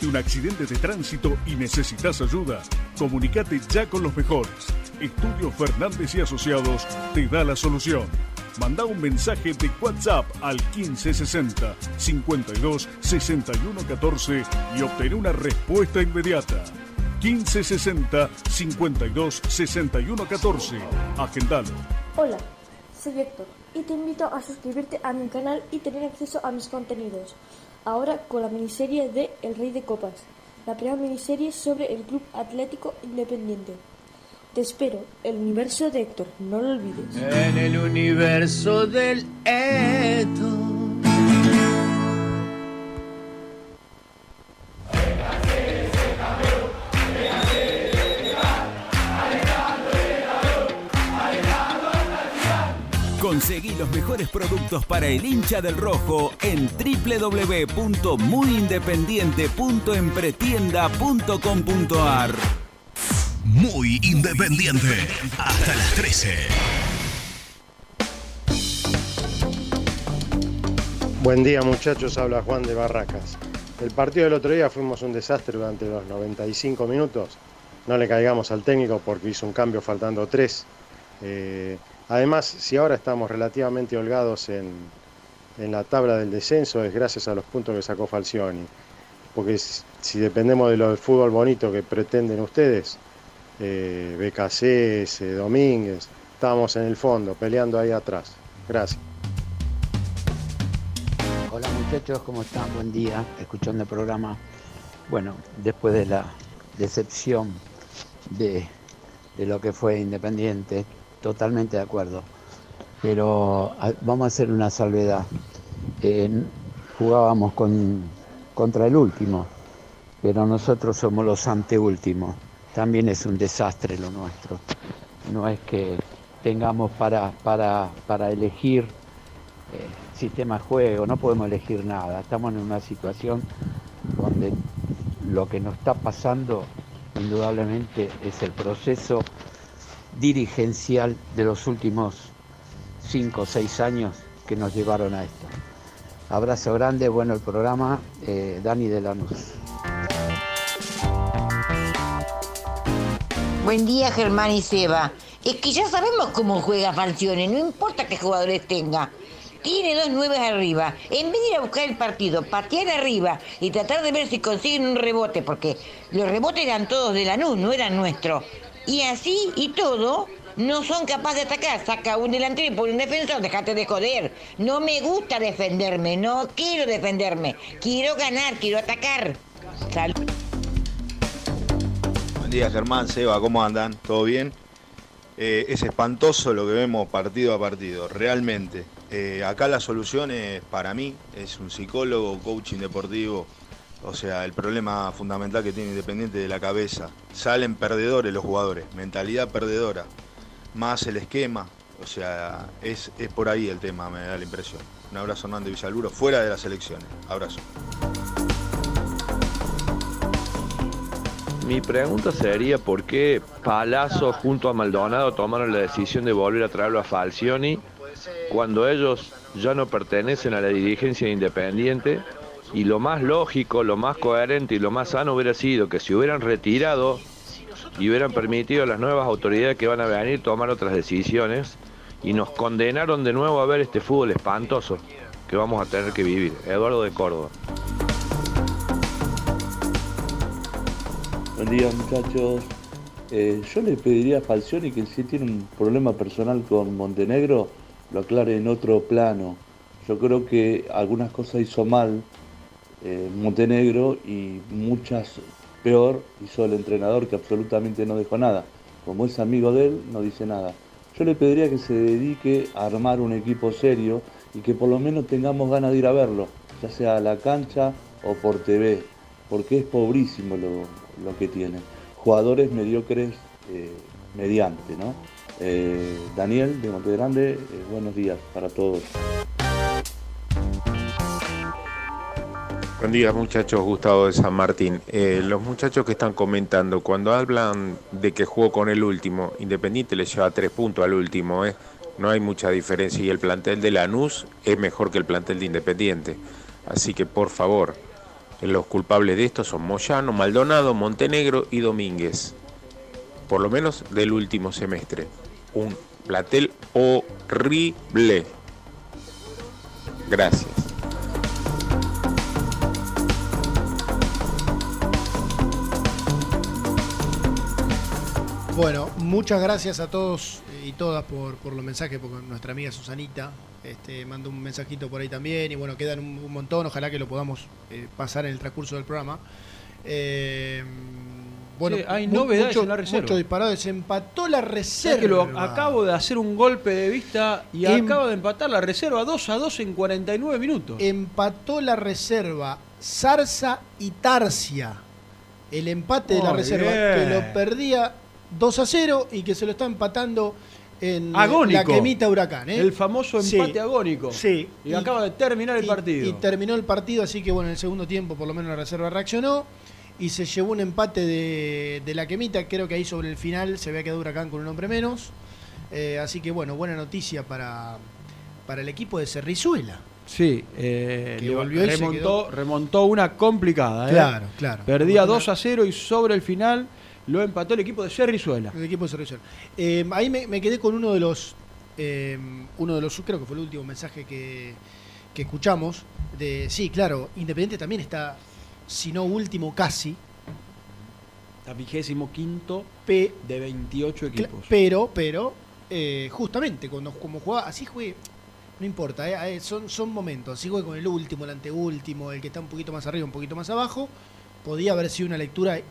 ¿Tuviste un accidente de tránsito y necesitas ayuda? Comunicate ya con los mejores. Estudio Fernández y Asociados te da la solución. Manda un mensaje de WhatsApp al 1560 52 61 14 y obtén una respuesta inmediata. 1560 52 61 14. Agendalo. Hola, soy Héctor y te invito a suscribirte a mi canal y tener acceso a mis contenidos. Ahora con la miniserie de El Rey de Copas, la primera miniserie sobre el Club Atlético Independiente. Te espero, el universo de Héctor, no lo olvides. En el universo del Eto. Conseguí los mejores productos para el hincha del rojo en www.muyindependiente.empretienda.com.ar. Muy independiente. Hasta las 13. Buen día muchachos, habla Juan de Barracas. El partido del otro día fuimos un desastre durante los 95 minutos. No le caigamos al técnico porque hizo un cambio faltando tres. Eh, además, si ahora estamos relativamente holgados en, en la tabla del descenso es gracias a los puntos que sacó Falcioni. Porque si dependemos de lo del fútbol bonito que pretenden ustedes, eh, BKC, Domínguez, estábamos en el fondo, peleando ahí atrás. Gracias. Hola muchachos, ¿cómo están? Buen día, escuchando el programa. Bueno, después de la decepción de, de lo que fue Independiente, totalmente de acuerdo. Pero a- vamos a hacer una salvedad. Eh, jugábamos con, contra el último, pero nosotros somos los anteúltimos. También es un desastre lo nuestro. no es que tengamos para, para, para elegir eh, sistema de juego, no podemos elegir nada. Estamos en una situación donde lo que nos está pasando indudablemente es el proceso dirigencial de los últimos cinco o seis años que nos llevaron a esto. Abrazo grande, bueno el programa, eh, Dani de Lanús. Buen día, Germán y Seba. Es que ya sabemos cómo juega Falcione, no importa qué jugadores tenga. Tiene dos nueve arriba. En vez de ir a buscar el partido, patear arriba y tratar de ver si consiguen un rebote, porque los rebotes eran todos de Lanús, no eran nuestros. Y así y todo, no son capaces de atacar. Saca un delantero y pone un defensor, déjate de joder. No me gusta defenderme, no quiero defenderme. Quiero ganar, quiero atacar. Salud. Buen día Germán, Seba, ¿cómo andan? ¿Todo bien? Eh, es espantoso lo que vemos partido a partido, realmente. Eh, acá la solución es, para mí, es un psicólogo, coaching deportivo. O sea, el problema fundamental que tiene Independiente de la cabeza. Salen perdedores los jugadores, mentalidad perdedora. Más el esquema. O sea, es, es por ahí el tema, me da la impresión. Un abrazo Hernández Villaluro, fuera de las elecciones. Abrazo. Mi pregunta sería por qué Palazzo junto a Maldonado tomaron la decisión de volver a traerlo a Falcioni cuando ellos ya no pertenecen a la dirigencia independiente y lo más lógico, lo más coherente y lo más sano hubiera sido que se hubieran retirado y hubieran permitido a las nuevas autoridades que van a venir tomar otras decisiones y nos condenaron de nuevo a ver este fútbol espantoso que vamos a tener que vivir. Eduardo de Córdoba. Buen día muchachos. Eh, yo le pediría a Falcioni que si tiene un problema personal con Montenegro, lo aclare en otro plano. Yo creo que algunas cosas hizo mal eh, Montenegro y muchas peor hizo el entrenador que absolutamente no dejó nada. Como es amigo de él, no dice nada. Yo le pediría que se dedique a armar un equipo serio y que por lo menos tengamos ganas de ir a verlo, ya sea a la cancha o por TV, porque es pobrísimo lo, lo que tiene. Jugadores mediocres eh, mediante, ¿no? Eh, Daniel de Montegrande, buenos días para todos. Buen día muchachos, Gustavo de San Martín. Eh, los muchachos que están comentando, cuando hablan de que jugó con el último, Independiente le lleva tres puntos al último, ¿eh? no hay mucha diferencia y el plantel de Lanús es mejor que el plantel de Independiente. Así que por favor, los culpables de esto son Moyano, Maldonado, Montenegro y Domínguez. Por lo menos del último semestre. Un plantel horrible. Gracias. Bueno, muchas gracias a todos y todas por, por los mensajes, porque nuestra amiga Susanita este, mandó un mensajito por ahí también, y bueno, quedan un, un montón, ojalá que lo podamos eh, pasar en el transcurso del programa. Eh, bueno, Sí, hay novedades mucho- en la reserva. Mucho disparado, se empató la ¿Sabes reserva. que lo acabo de hacer un golpe de vista y Em- acaba de empatar la reserva 2 a 2 en 49 minutos. Empató la reserva Zarza y Tarsia. El empate de la Muy reserva, bien. que lo perdía 2 a 0 y que se lo está empatando en Agónico. la quemita Huracán. ¿eh? El famoso Sí. empate agónico. Sí. Y, acaba de terminar el y- partido. Y terminó el partido, así que bueno, en el segundo tiempo por lo menos la reserva reaccionó y se llevó un empate de, de la quemita. Creo que ahí sobre el final se había quedado Huracán con un hombre menos. Eh, así que bueno, buena noticia para, para el equipo de Cerrizuela. Sí, eh, Que volvió y remontó, quedó. remontó una complicada. ¿eh? Claro, claro. Perdía Remontó 2 a 0 y sobre el final lo empató el equipo de Cerrizuela. El equipo de Cerrizuela. Eh, ahí me, me quedé con uno de los, eh, uno de los, creo que fue el último mensaje que, que escuchamos. De, sí, claro, Independiente también está, si no último casi, Está vigésimo quinto P- de 28 Cla- equipos. Pero, pero, eh, justamente, cuando como jugaba, así juegue, no importa, eh, son, son momentos, así juegue con el último, el anteúltimo, el que está un poquito más arriba, un poquito más abajo, podía haber sido una lectura i-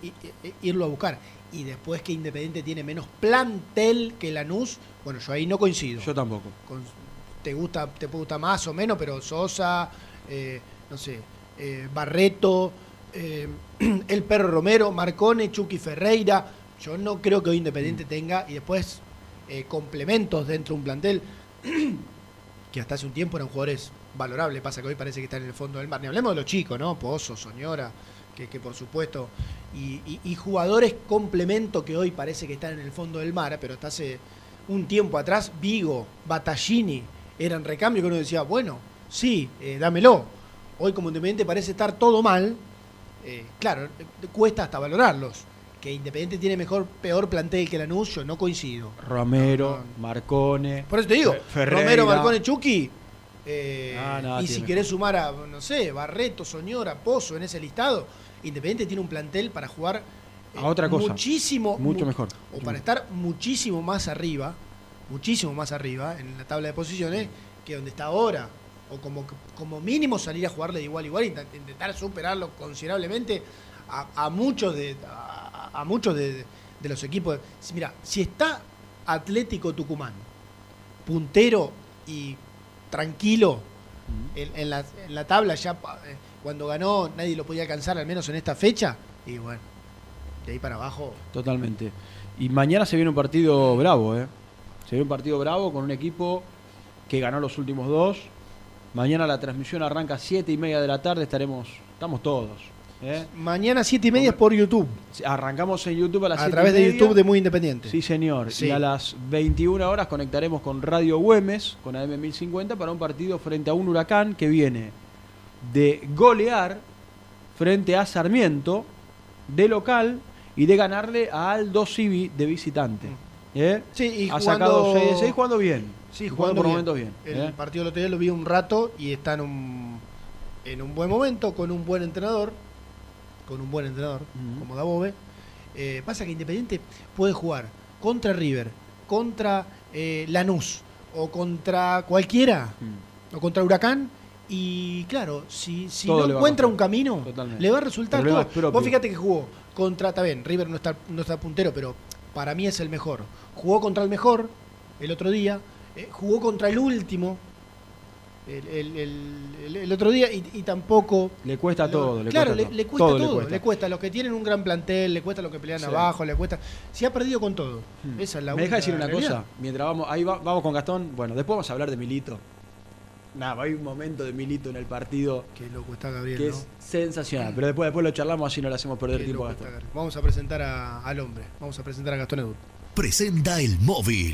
i- irlo a buscar. Y después que Independiente tiene menos plantel que Lanús, bueno, yo ahí no coincido. Yo tampoco. Con- te gusta, te puede gustar más o menos, pero Sosa, eh, no sé, eh, Barreto, eh, el Perro Romero, Marcone, Chucky Ferreira. Yo no creo que hoy Independiente tenga, y después eh, complementos dentro de un plantel que hasta hace un tiempo eran jugadores valorables. Pasa que hoy parece que están en el fondo del mar. Ni hablemos de los chicos, ¿no? Pozo, Soñora, que, que por supuesto. Y, y- y jugadores complemento que hoy parece que están en el fondo del mar, pero hasta hace un tiempo atrás, Vigo, Battaglini eran recambio que uno decía, bueno, sí, eh, dámelo. Hoy como Independiente parece estar todo mal. eh, claro, cuesta hasta valorarlos. Que Independiente tiene mejor, peor plantel que Lanús, yo no coincido. Romero, Marcone. Por eso te digo, Ferreira. Romero, Marcone, Chucky. eh, Ah, no, y si querés sumar a, no sé, Barreto, Soñora, Pozo en ese listado, Independiente tiene un plantel para jugar eh, A otra cosa. muchísimo. Mucho mu- mejor. O para estar muchísimo más arriba, muchísimo más arriba en la tabla de posiciones que donde está ahora. O como, como mínimo salir a jugarle de igual a igual, intent- intentar superarlo considerablemente a, a muchos de a, a muchos de, de los equipos. Mira, si está Atlético Tucumán, puntero y tranquilo en, en la, en la tabla, ya eh, cuando ganó nadie lo podía alcanzar, al menos en esta fecha, y bueno, de ahí para abajo. Totalmente. Y mañana se viene un partido bravo, ¿eh? Se viene un partido bravo con un equipo que ganó los últimos dos. Mañana la transmisión arranca a siete y media de la tarde, estaremos, estamos todos. ¿eh? Mañana siete y media es por YouTube. Arrancamos en YouTube a las A siete y través de media. YouTube de Muy Independiente. Sí, señor. Sí. Y a las 21 horas conectaremos con Radio Güemes, con AM1050, para un partido frente a un huracán que viene de golear frente a Sarmiento de local y de ganarle a Aldo Civi de visitante. ¿Eh? Sí, y ha jugando- sacado 6 de 6 jugando bien. Sí, jugando por bien. momentos bien. El ¿eh? partido del otro día lo vi un rato y está en un, en un buen momento, con un buen entrenador, con un buen entrenador, como Dabove. Eh, pasa que Independiente puede jugar contra River, contra eh, Lanús o contra cualquiera, o contra Huracán. Y claro, si, si no encuentra un camino, Totalmente. le va a resultar todo. Vos fíjate que jugó contra, está bien, River no está, no está puntero, pero para mí es el mejor. Jugó contra el mejor el otro día, eh, jugó contra el último el, el- el- otro día y, y tampoco... Le cuesta lo- todo. Le claro, cuesta le, todo. le cuesta todo, le le cuesta. cuesta. a los que tienen un gran plantel, le cuesta a los que pelean Sí. abajo, le cuesta... Se ha perdido con todo. Esa es la ¿Me deja decir una realidad. cosa? Mientras vamos, ahí va- vamos con Gastón. Bueno, después vamos a hablar de Milito. Nada, hay un momento de Milito en el partido Qué loco está Gabriel, que ¿no? es sensacional. Pero después, después lo charlamos así no le hacemos perder Qué tiempo a Gastón. Vamos a presentar a- al hombre, vamos a presentar a Gastón Edur. Presenta el móvil.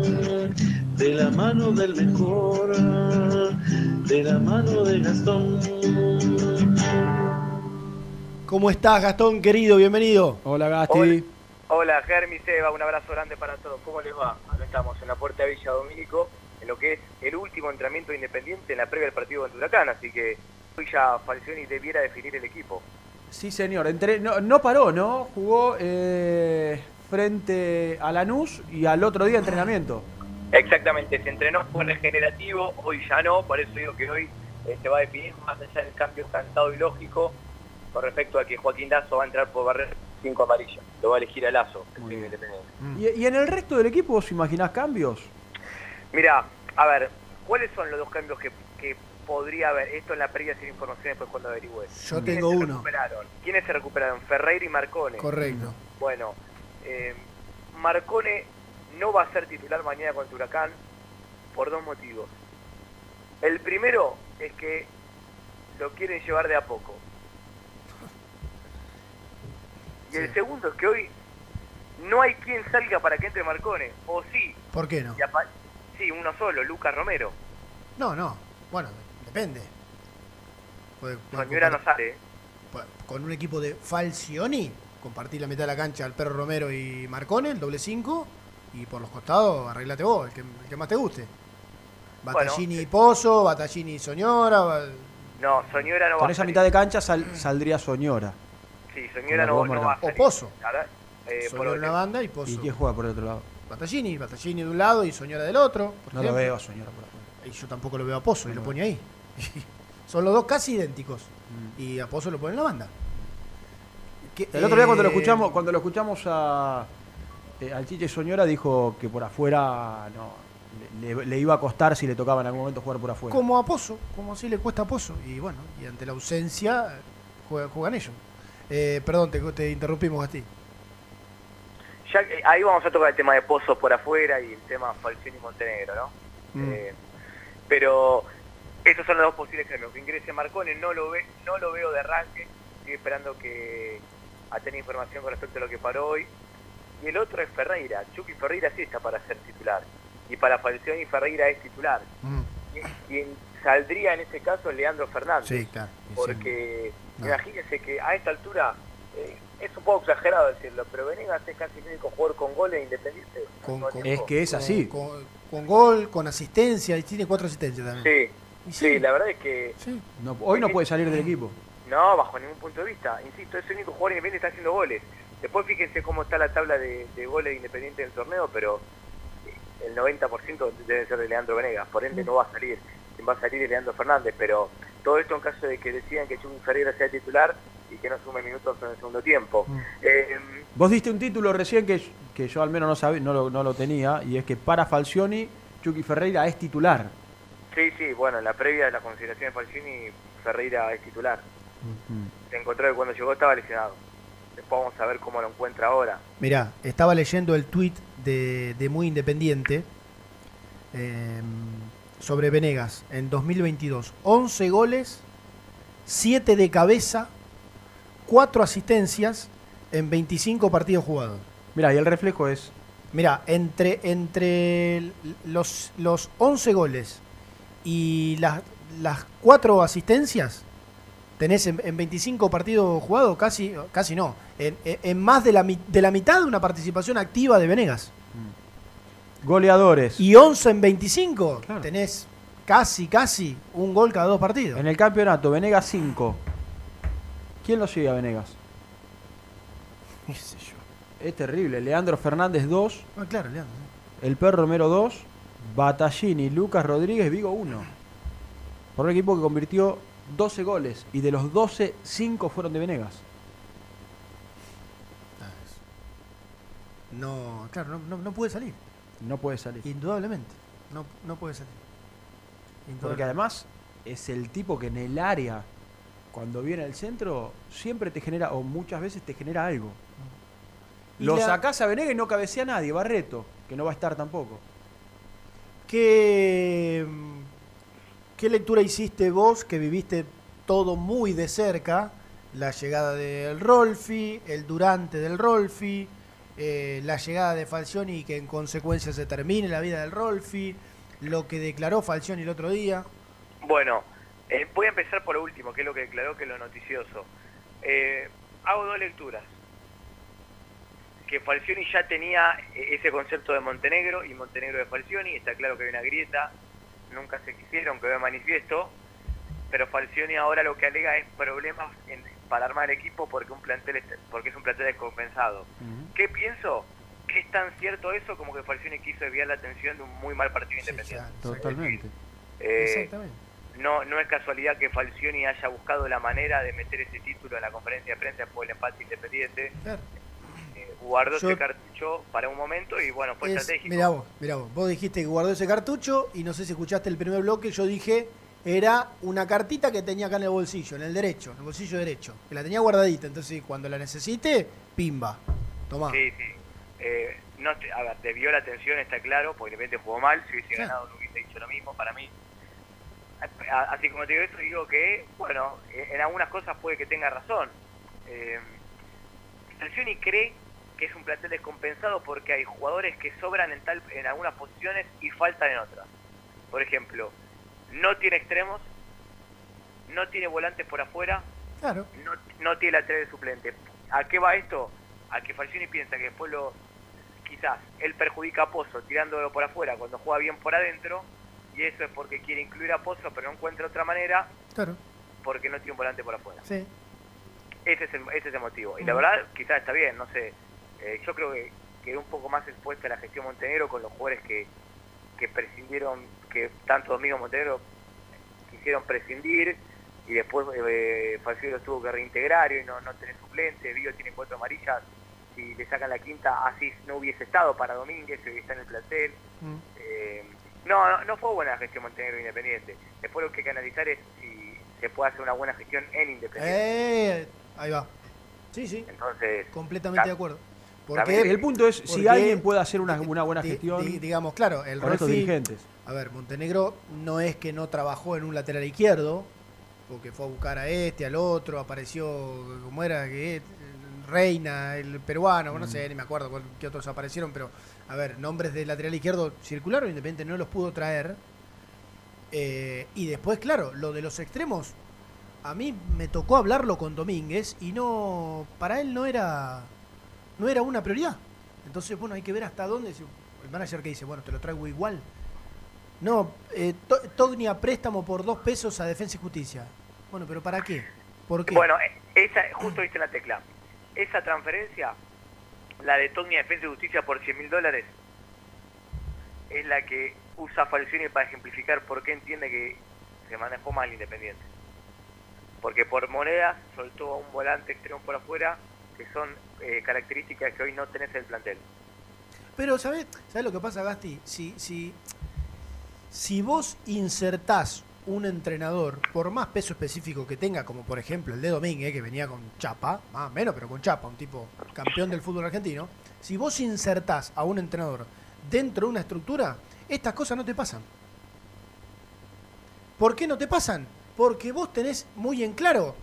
de la mano del mejor, de la mano de Gastón. ¿Cómo estás, Gastón, querido? Bienvenido. Hola, Gasti. Hola. Hola, Germi, Seba, un abrazo grande para todos. ¿Cómo les va? Acá estamos en la puerta de Villa Domínico, en lo que es el último entrenamiento independiente en la previa del partido contra Huracán, así que hoy ya Falcioni debiera definir el equipo. Sí, señor. Entre, no, no paró, ¿no? Jugó eh, frente a Lanús y al otro día entrenamiento. Exactamente, se entrenó por regenerativo, hoy ya no, por eso digo que hoy eh, se va a definir más allá del cambio cantado y lógico con respecto a que Joaquín Lazo va a entrar por barrer 5 amarillos, lo va a elegir a Lazo, el técnico independiente. ¿Y, y en el resto del equipo vos imaginás cambios? Mira, a ver, ¿cuáles son los dos cambios que, que podría haber? Esto en la previa sin información después cuando averigüe. Yo ¿Quiénes tengo se uno. recuperaron? ¿Quiénes se recuperaron? Ferreira y Marcone. Correcto. Bueno, eh, Marcone no va a ser titular mañana contra Huracán por dos motivos. El primero es que lo quieren llevar de a poco. Y el segundo es que hoy no hay quien salga para que entre Marcone. O sí. ¿Por qué no? sí, uno solo, Lucas Romero. No, no. Bueno, depende. Puede- puede Soñora no sale. Con un equipo de Falcioni, compartir la mitad de la cancha al perro Romero y Marcone, el doble 5, y por los costados arreglate vos, el que, el que más te guste. Battaglini y Pozo, Battaglini y Soñora. No, Soñora no va Con a esa salir. mitad de cancha sal- saldría Soñora. Sí, Soñora la no, no va a salir. O Pozo. La verdad, eh, por el- una banda y Pozo. ¿Y quién juega por el otro lado? Battaglini, Battaglini de un lado y Soñora del otro. por No lo veo a Soñora por afuera. Y yo tampoco lo veo a Pozo y No lo lo pone ahí. Son los dos casi idénticos. Mm. Y a Pozo lo pone en la banda. Que, El otro día cuando lo eh, escuchamos, cuando lo escuchamos a, eh, al Chiche Soñora dijo que por afuera no le, iba a costar si le tocaba en algún momento jugar por afuera. Como a Pozo, como así le cuesta a Pozo. Y bueno, y ante la ausencia juega- juegan ellos. Eh, perdón, te, te interrumpimos, Gasti. Ya que- ahí vamos a tocar el tema de Pozos por afuera y el tema Falcioni y Montenegro, ¿no? Mm. Eh, pero esos son los dos posibles cambios. Que ingrese Marcone, no lo ve, no lo veo de arranque. Estoy esperando que a tener información con respecto a lo que paró hoy. Y el otro es Ferreira. Chucky Ferreira sí está para ser titular. Y para Falcioni Ferreira es titular. Quien saldría en ese caso es Leandro Fernández. Sí, claro. Porque No. imagínense que a esta altura eh, es un poco exagerado decirlo, pero Venegas es casi el único jugador con goles de independiente. Con- Es que es así. Con, con gol, con asistencia. Y tiene cuatro asistencias también. Sí, sí, la verdad es que No- hoy no puede salir del equipo. no, bajo ningún punto de vista. Insisto, es el único jugador independiente que está haciendo goles. Después fíjense cómo está la tabla de, de goles de independiente del torneo, pero eh, el 90% debe ser de Leandro Venegas. Por ende no va a salir. Quien va a salir es Leandro Fernández, pero todo esto en caso de que decidan que Chucky Ferreira sea titular y que no sume minutos en el segundo tiempo. Eh, Vos diste un título recién que, que yo al menos no, sabía, no, lo, no lo tenía, y es que para Falcioni, Chucky Ferreira es titular. Sí, sí, bueno, en la previa de la consideración de Falcioni, Ferreira es titular. Se encontró que cuando llegó estaba lesionado. Vamos a ver cómo lo encuentra ahora. Mirá, estaba leyendo el tweet de, de Muy Independiente eh, sobre Venegas en 2022. 11 goles, 7 de cabeza, 4 asistencias en 25 partidos jugados. Mira, y el reflejo es. Mira, entre, entre los, los 11 goles y las, las 4 asistencias, tenés en, en 25 partidos jugados, casi, casi no, en, más de la, de la mitad de una participación activa de Venegas. Goleadores. Y 11 en 25, tenés casi, casi un gol cada dos partidos. En el campeonato, Venegas 5. ¿Quién lo sigue a Venegas? ¿Qué sé yo? Es terrible. Leandro Fernández 2. Ah, claro, Leandro. El Perro Romero 2. Batallini, Lucas Rodríguez, Vigo 1. Por un equipo que convirtió 12 goles. Y de los 12, 5 fueron de Venegas. No, claro, no, no, no puede salir. No puede salir. Indudablemente. No, no puede salir. Porque además es el tipo que en el área, cuando viene al centro, siempre te genera, o muchas veces te genera algo. Y Lo la- sacás a Venegas y no cabecea a nadie, Barreto, que no va a estar tampoco. ¿Qué, mm, ¿Qué lectura hiciste vos que viviste todo muy de cerca? La llegada del Rolfi, el durante del Rolfi, eh, la llegada de Falcioni y que en consecuencia se termine la vida del Rolfi, lo que declaró Falcioni el otro día. Bueno, eh, voy a empezar por lo último, que es lo que declaró que es lo noticioso. Eh, hago dos lecturas. Que Falcioni ya tenía eh, ese concepto de Montenegro y Montenegro de Falcioni, está claro que hay una grieta, nunca se quisieron, que de manifiesto, pero Falcioni ahora lo que alega es problemas en- para armar el equipo porque un plantel est- porque es un plantel descompensado. ¿Qué pienso? Que es tan cierto eso como que Falcioni quiso desviar la atención de un muy mal partido independiente. Totalmente. Eh, Exactamente. no, no es casualidad que Falcioni haya buscado la manera de meter ese título en la conferencia de prensa después del empate independiente. Eh, guardó Yo- ese cartucho para un momento y bueno, fue Es- estratégico. mirá vos, mirá vos. Vos dijiste que guardó ese cartucho y no sé si escuchaste el primer bloque, yo dije era una cartita que tenía acá en el bolsillo, en el derecho, en el bolsillo derecho, que la tenía guardadita, entonces cuando la necesite, pimba. Tomá. Sí, sí. Eh, no, te- a ver, desvió la atención, está claro, porque de repente jugó mal, si hubiese ganado no hubiese dicho lo mismo para mí. Así como te digo esto, digo que, bueno, en algunas cosas puede que tenga razón. Eh, Falcioni cree que es un plantel descompensado porque hay jugadores que sobran en, tal, en algunas posiciones y faltan en otras. Por ejemplo, no tiene extremos, no tiene volantes por afuera, Claro. no, no tiene lateral de suplente. ¿A qué va esto? A que Falcioni piensa que después lo quizás él perjudica a Pozo tirándolo por afuera cuando juega bien por adentro y eso es porque quiere incluir a Pozo pero no encuentra otra manera Claro. porque no tiene un volante por afuera. Sí. Ese es el, ese es el motivo. Y la verdad quizás está bien, no sé. Eh, yo creo que quedó un poco más expuesta la gestión Montenegro con los jugadores que, que prescindieron, que tanto Domingo Montenegro quisieron prescindir y después eh, Falcioni los tuvo que reintegrar y no, no tiene suplente, Vigo tiene cuatro amarillas, si le sacan la quinta así no hubiese estado para Domínguez, hoy está en el plantel. Eh, no, no, no fue buena la gestión Montenegro Independiente. Después lo que hay que analizar es si se puede hacer una buena gestión en Independiente. Eh, ahí va. Sí, sí. Entonces, Completamente de acuerdo. El punto es si alguien puede hacer una, una buena gestión di- digamos, claro, el con estos dirigentes. A ver, Montenegro no es que no trabajó en un lateral izquierdo, porque fue a buscar a este, al otro, apareció, ¿cómo era? que Reina, el peruano, no Mm. sé, ni me acuerdo cuál- qué otros aparecieron, pero a ver, nombres de lateral izquierdo circularon, Independiente no los pudo traer. Eh, y después, claro, lo de los extremos, a mí me tocó hablarlo con Domínguez y no, para él no era, no era una prioridad. Entonces, bueno, hay que ver hasta dónde. El manager que dice, bueno, te lo traigo igual. No, eh, To- Togni a préstamo por dos pesos a Defensa y Justicia. Bueno, pero ¿para qué? ¿Por qué? Bueno, esa, justo viste la tecla. Esa transferencia, la de Togni a Defensa y Justicia por 100 mil dólares, es la que usa Falcioni para ejemplificar por qué entiende que se manejó mal Independiente. Porque por monedas soltó a un volante extremo por afuera, son eh, características que hoy no tenés en el plantel. Pero, ¿sabes ¿sabés lo que pasa, Gasti? Si, si, si vos insertás un entrenador, por más peso específico que tenga, como por ejemplo el de Domínguez, que venía con chapa, más o menos, pero con chapa, un tipo campeón del fútbol argentino, si vos insertás a un entrenador dentro de una estructura, estas cosas no te pasan. ¿Por qué no te pasan? Porque vos tenés muy en claro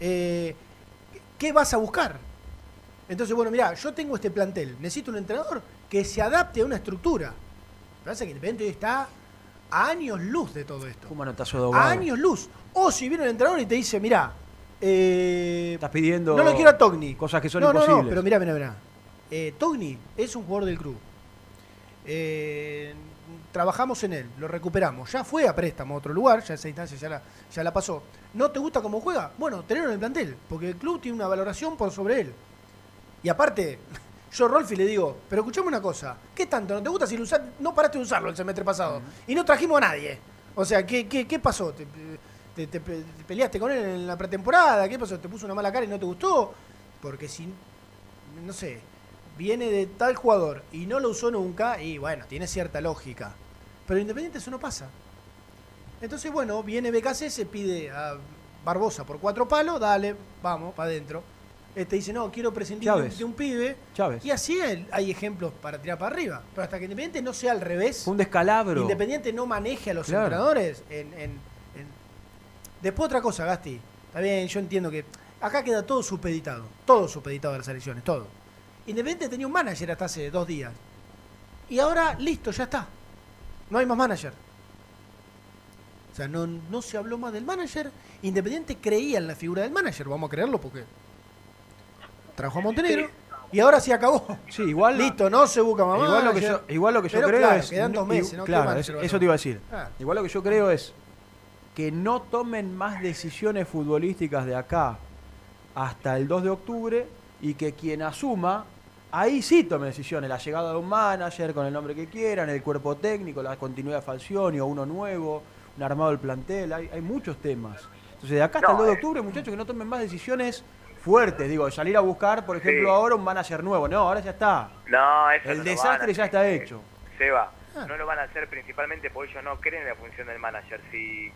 eh, qué vas a buscar. Entonces, bueno, mira, yo tengo este plantel, necesito un entrenador que se adapte a una estructura. Lo que Independiente hoy está a años luz de todo esto. Un manotazo de A ahogado. años luz. O si viene el entrenador y te dice, mira, eh, Estás pidiendo no lo quiero a Togni. cosas que son no, no, imposibles. no, pero mira, mira, mira. Eh, Togni es un jugador del club. Eh, trabajamos en él, lo recuperamos. Ya fue a préstamo a otro lugar, ya esa instancia ya la, ya la pasó. ¿No te gusta cómo juega? Bueno, tenerlo en el plantel, porque el club tiene una valoración por sobre él. Y aparte, yo a Rolfi le digo, pero escuchame una cosa, ¿qué tanto no te gusta si lo usás? No paraste de usarlo el semestre pasado. Y no trajimos a nadie. O sea, ¿qué, qué, qué pasó? ¿Te, te- te pe- te peleaste con él en la pretemporada? ¿Qué pasó? ¿Te puso una mala cara y no te gustó? Porque si, no sé, viene de tal jugador y no lo usó nunca, y bueno, tiene cierta lógica. Pero Independiente eso no pasa. Entonces, bueno, viene BKC, se pide a Barbosa por cuatro palos, dale, vamos, para adentro. Este dice, no, quiero prescindir de un, Chávez. de un pibe. Chávez. Y así hay, ejemplos para tirar para arriba. Pero hasta que Independiente no sea al revés, un descalabro. Independiente no maneje a los Claro. entrenadores. En, en- en- Después otra cosa, Gasti. Está bien, yo entiendo que acá queda todo supeditado. Todo supeditado de las elecciones, todo. Independiente tenía un manager hasta hace dos días. Y ahora, listo, ya está. No hay más manager. O sea, no, no se habló más del manager. Independiente creía en la figura del manager, vamos a creerlo porque trajo a Montenegro. Y ahora sí acabó. Sí, igual. Listo, no se busca más Igual lo que yo, manager. igual lo que yo Pero creo claro, es. Quedan dos meses, ¿no? ¿Qué Claro, es- eso te iba a decir. Ah. Igual lo que yo creo es que no tomen más decisiones futbolísticas de acá hasta el 2 de octubre y que quien asuma, ahí sí tome decisiones. La llegada de un manager con el nombre que quieran, el cuerpo técnico, la continuidad de Falcioni o uno nuevo, un armado del plantel. Hay, hay muchos temas. Entonces, de acá hasta el 2 de octubre, muchachos, que no tomen más decisiones fuertes. Digo, salir a buscar, por ejemplo, Sí. ahora un manager nuevo. No, ahora ya está. No, eso El no desastre ya está hecho. Seba, Ah. no lo van a hacer principalmente porque ellos no creen en la función del manager. Si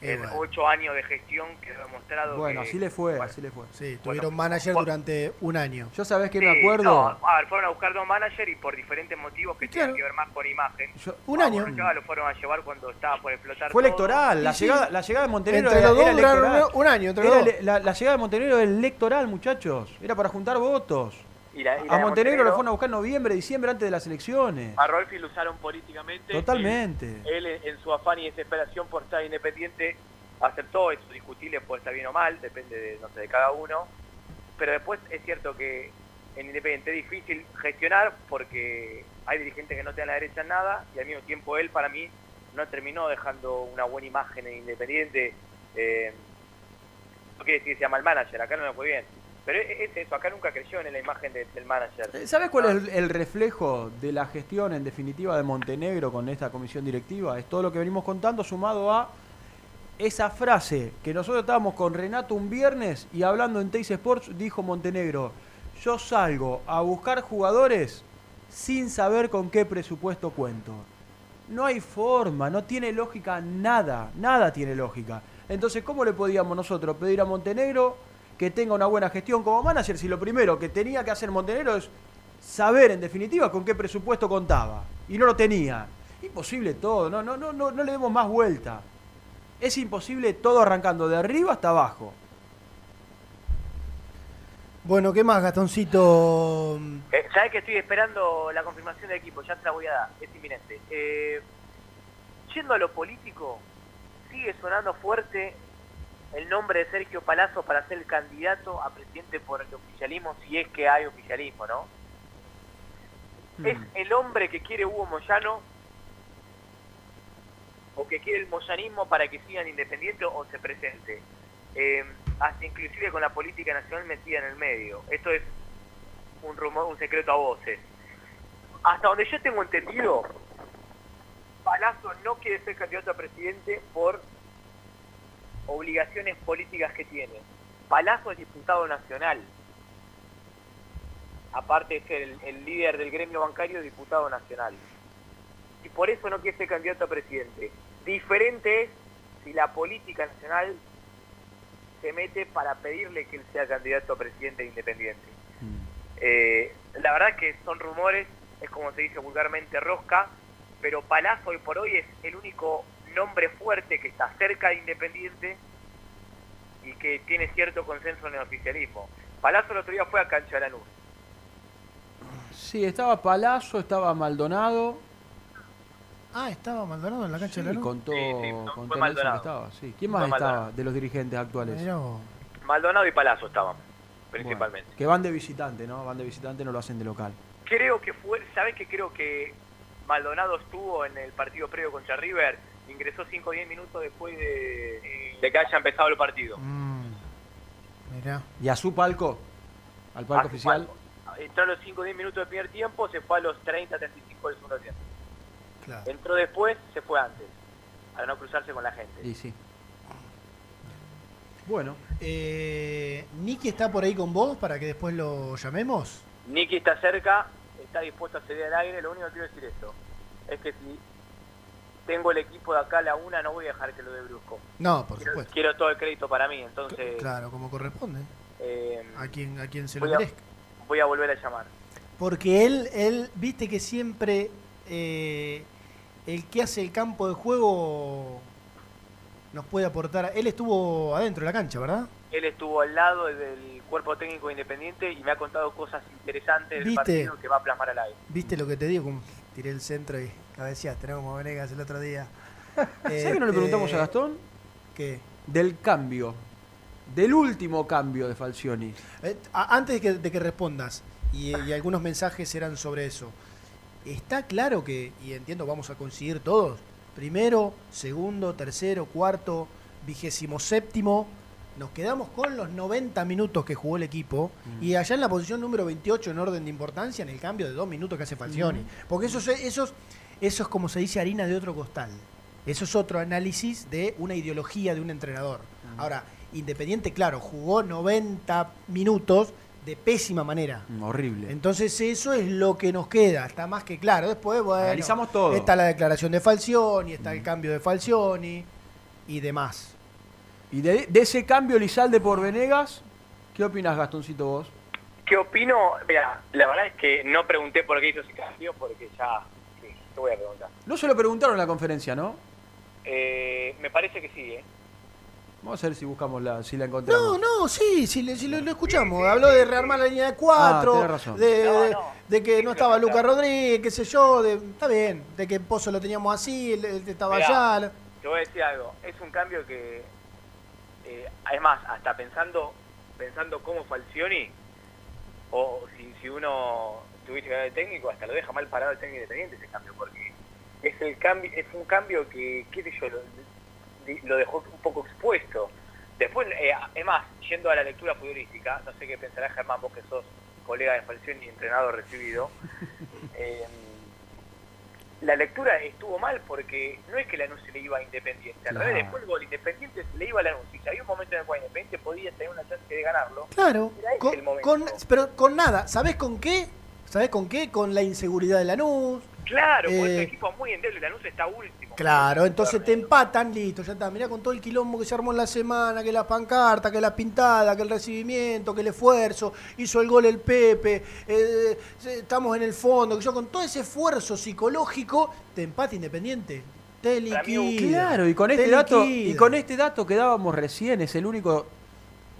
en bueno. ocho años de gestión quedó demostrado Bueno, que... así le fue, así le fue. Sí, tuvieron manager durante un año. Yo sabés que Sí, me acuerdo. No, a ver, fueron a buscar dos managers y por diferentes motivos que Claro. tienen que ver más con imagen. un A año. Borruchaga lo fueron a llevar cuando estaba por explotar Fue todo. electoral, la sí. llegada, la llegada de Montenegro Entre era, los dos era duraron electoral. un año, entre Era los dos. la, la llegada de Montenegro era electoral, muchachos. Era para juntar votos. Y la- y la a de Montenegro lo Montenegro- fueron a buscar en noviembre, diciembre, antes de las elecciones. A Rolfi lo usaron políticamente. Totalmente. Él, en su afán y desesperación por estar independiente aceptó, es discutible, puede estar bien o mal, depende de, no sé, de cada uno. Pero después es cierto que en Independiente es difícil gestionar porque hay dirigentes que no te dan la derecha en nada y al mismo tiempo él para mí no terminó dejando una buena imagen en Independiente. Eh, no quiere decir que sea mal manager, acá no me fue bien. Pero es es eso, acá nunca creyó en la imagen de- del manager. Eh, ¿Sabes cuál es el, el reflejo de la gestión en definitiva de Montenegro con esta comisión directiva? Es todo lo que venimos contando sumado a esa frase que nosotros estábamos con Renato un viernes y hablando en Teis Sports dijo Montenegro, yo salgo a buscar jugadores sin saber con qué presupuesto cuento. No hay forma, no tiene lógica nada, nada tiene lógica. Entonces, ¿cómo le podíamos nosotros pedir a Montenegro que tenga una buena gestión como manager si lo primero que tenía que hacer Montenegro es saber en definitiva con qué presupuesto contaba? Y no lo tenía. Imposible todo, no, no, no, no, no le demos más vuelta. Es imposible todo arrancando de arriba hasta abajo. Bueno, ¿qué más, Gastoncito? Eh, Sabes que estoy esperando la confirmación del equipo, ya te la voy a dar, es inminente. Eh, yendo a lo político, sigue sonando fuerte el nombre de Sergio Palazzo para ser el candidato a presidente por el oficialismo, si es que hay oficialismo, ¿no? ¿Es el hombre que quiere Hugo Moyano o que quiere el moyanismo para que sigan independientes o se presente? Eh, hasta inclusive con la política nacional metida en el medio. Esto es un rumor, un secreto a voces. Hasta donde yo tengo entendido, Palazzo no quiere ser candidato a presidente por obligaciones políticas que tiene. Palazzo es diputado nacional. Aparte de ser el, el líder del gremio bancario, diputado nacional. Y por eso no quiere ser candidato a presidente. Diferente es si la política nacional se mete para pedirle que él sea candidato a presidente independiente. Eh, la verdad que son rumores, es como se dice vulgarmente rosca, pero Palazzo hoy por hoy es el único nombre fuerte que está cerca de Independiente y que tiene cierto consenso en el oficialismo. Palazzo el otro día fue a Cancha de Lanús. Sí, estaba Palazzo, estaba Maldonado. Ah, estaba Maldonado en la cancha Sí, de la luz. contó, contó fue Nelson Maldonado. que estaba. Sí. ¿Quién más Fue estaba Maldonado. de los dirigentes actuales? Maldonado y Palazzo estaban, principalmente. Que van de visitante, ¿no? Van de visitante, no lo hacen de local. Creo que fue, ¿sabes que creo que Maldonado estuvo en el partido previo contra River? Ingresó 5 o 10 minutos después de, de que haya empezado el partido. Mirá. ¿Y a su palco? ¿Al palco A oficial? palco. Entró a los 5 o 10 minutos del primer tiempo, se fue a los 30, 35 del segundo tiempo. Claro. Entró después, se fue antes, para no cruzarse con la gente. Y sí. Bueno. Eh, ¿Nicky está por ahí con vos para que después lo llamemos? Nicky está cerca, está dispuesto a ceder al aire, lo único que quiero decir esto, es que si tengo el equipo de acá a la una, no voy a dejar que lo dé Brusco. No, por quiero, supuesto. quiero todo el crédito para mí, entonces Claro, como corresponde. eh, A quien, a quien se lo a, merezca. voy a volver a llamar. Porque él, él, viste que siempre eh, el que hace el campo de juego nos puede aportar. Él estuvo adentro de la cancha, ¿verdad? Él estuvo al lado del cuerpo técnico independiente y me ha contado cosas interesantes del ¿Viste? partido que va a plasmar al aire. ¿Viste lo que te digo? Tiré el centro y cabeceaste, tenemos como Venegas el otro día. ¿Sabes que no le preguntamos a Gastón? ¿Qué? Del cambio. Del último cambio de Falcioni. Eh, antes de que, de que respondas, y, y algunos mensajes eran sobre eso, está claro que, y entiendo, vamos a coincidir todos, primero, segundo, tercero, cuarto, vigésimo séptimo, nos quedamos con los 90 minutos que jugó el equipo, y allá en la posición número 28 en orden de importancia, en el cambio de dos minutos que hace Falcioni. Ujú. Porque eso, es- eso, es- eso es como se dice harina de otro costal. Eso es otro análisis de una ideología de un entrenador. Ahora, Independiente, claro, jugó 90 minutos de pésima manera. Mm, Horrible. Entonces eso es lo que nos queda, está más que claro. Después, bueno, Analizamos todo. está la declaración de Falcioni, está el cambio de Falcioni y demás. Y de, de ese cambio Lizalde por Venegas, ¿qué opinas, Gastoncito, vos? ¿Qué opino? Mira, la verdad es que no pregunté por qué hizo ese cambio porque ya, sí, te voy a preguntar. No se lo preguntaron en la conferencia, ¿no? Eh, me parece que sí, ¿eh? Vamos a ver si buscamos la, si la encontramos. No, no, sí, sí, le- sí lo, lo escuchamos. Habló de rearmar la línea de cuatro, Ah, razón. de, No, de- no. de que no estaba Lucas Rodríguez, qué sé yo, de, está bien, de que Pozo lo teníamos así, él, él estaba Mirá, allá. Te voy a decir algo, es un cambio que, eh, además, hasta pensando pensando como Falcioni, o si, si uno tuviese que el técnico, hasta lo deja mal parado el técnico independiente ese cambio, porque es el cambio es un cambio que, qué sé yo, lo, lo dejó un poco expuesto. Después, eh, es más, yendo a la lectura futbolística, no sé qué pensará Germán, vos que sos colega de Falcioni y entrenador recibido. eh, la lectura estuvo mal porque no es que Lanús se le iba a Independiente, al Claro. revés, después el gol Independiente se le iba a Lanús. Y si había un momento en el cual Independiente podía tener una chance de ganarlo, Claro, con, pero con nada. ¿Sabés con qué? ¿Sabés con qué? Con la inseguridad de Lanús. Claro, porque Eh, el equipo es muy endeble, Lanús está último. Claro, entonces te empatan, listo, ya está. Mirá con todo el quilombo que se armó en la semana, que la pancarta, que la pintada, que el recibimiento, que el esfuerzo, hizo el gol el Pepe, eh, se- estamos en el fondo, que yo con todo ese esfuerzo psicológico, te empata Independiente. Te liquida. Claro, y con te este dato, liquida. y con este dato que dábamos recién, es el único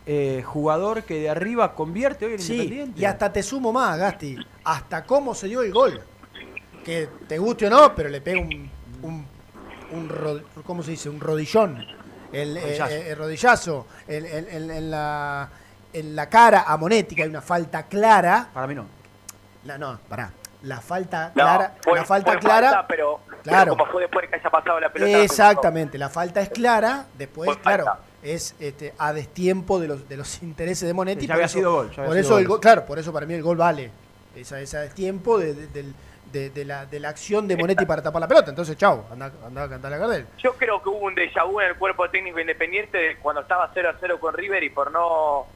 eh, jugador que de arriba convierte hoy en Sí, Independiente. y hasta te sumo más, Gasti, hasta cómo se dio el gol. Que te guste o no, pero le pega un, un, un ro- ¿cómo se dice? Un rodillón. El, eh, Rodillazo. eh, el rodillazo. El- el- el- en, la, en la cara a Monetti, que hay una falta clara. Para mí no. La, no, pará. La falta No, clara. fue- la falta fue clara. falta, pero, pero Claro. como fue después de que haya pasado la pelota. Exactamente, la falta es clara, después, Fue falta. claro, es este, a destiempo de los, de los intereses de Monetti. Ya había eso- sido gol, ya había por sido eso el gol. gol, claro, por eso para mí el gol vale. Esa, esa destiempo de, de- del- de- de la, de la acción de Monetti para tapar la pelota. Entonces, chau, anda, anda a cantar la Gardel. Yo creo que hubo un déjà vu en el cuerpo técnico independiente de cuando estaba 0 a 0 con River y por no.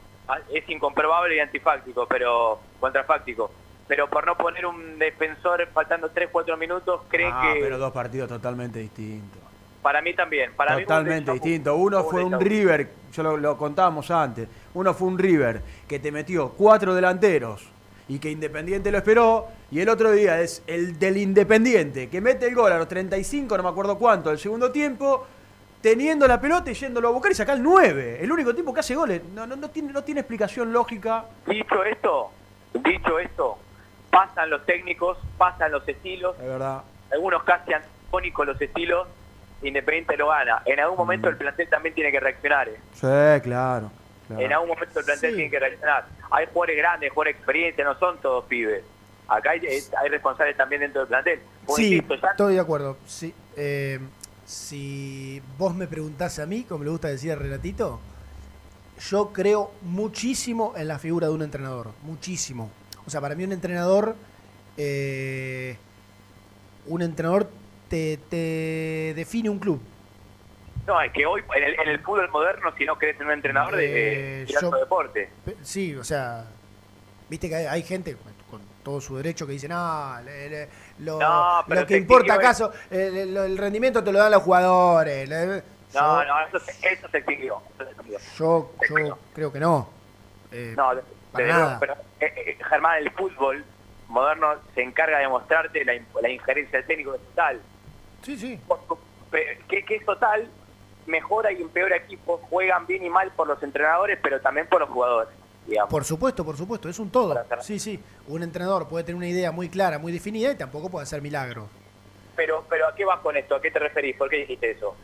Es incomprobable y antifáctico, pero. contrafáctico. Pero por no poner un defensor faltando 3-4 minutos, creen Ah, que. pero dos partidos totalmente distintos. Para mí también. Para mí fue un Totalmente distinto. Uno fue un. River, yo lo, lo contábamos antes. Uno fue un River que te metió cuatro delanteros y que Independiente lo esperó. Y el otro día es el del Independiente que mete el gol a los 35, no me acuerdo cuánto, del segundo tiempo, teniendo la pelota y yéndolo a buscar y sacar el 9. El único tipo que hace goles. No, no, no, tiene, no tiene explicación lógica. Dicho esto, dicho esto, pasan los técnicos, pasan los estilos. Es verdad. Algunos casi antagónicos los estilos. Independiente lo gana. En algún momento el plantel también tiene que reaccionar. ¿eh? Sí, claro. En algún momento el plantel Sí. tiene que reaccionar. Hay jugadores grandes, jugadores experiencia, no son todos pibes. Acá hay, hay responsables también dentro del plantel. Sí, insisto, ya- estoy de acuerdo. Sí, eh, si vos me preguntás a mí, como le gusta decir a Renatito, yo creo muchísimo en la figura de un entrenador. Muchísimo. O sea, para mí un entrenador, eh, un entrenador te, te define un club. No, es que hoy en el, en el fútbol moderno, si no querés ser un entrenador de, Eh, de alto yo- deporte. Sí, o sea, viste que hay, hay gente con todo su derecho que dice, no, le- le- lo, No, pero lo que importa acaso, el, el- el rendimiento te lo dan los jugadores. le- No, yo, no, eso, se- eso se exigió. se yo, yo creo que no. Eh, No, para de- nada. pero eh, eh, Germán, el fútbol moderno se encarga de mostrarte la, la injerencia del técnico es total. Sí, sí. Que, que es total, mejora y empeora equipos, juegan bien y mal por los entrenadores, pero también por los jugadores. Digamos. Por supuesto, por supuesto, es un todo. Sí, sí. Un entrenador puede tener una idea muy clara, muy definida y tampoco puede hacer milagros. Pero, pero ¿a qué vas con esto? ¿A qué te referís? ¿Por qué dijiste eso?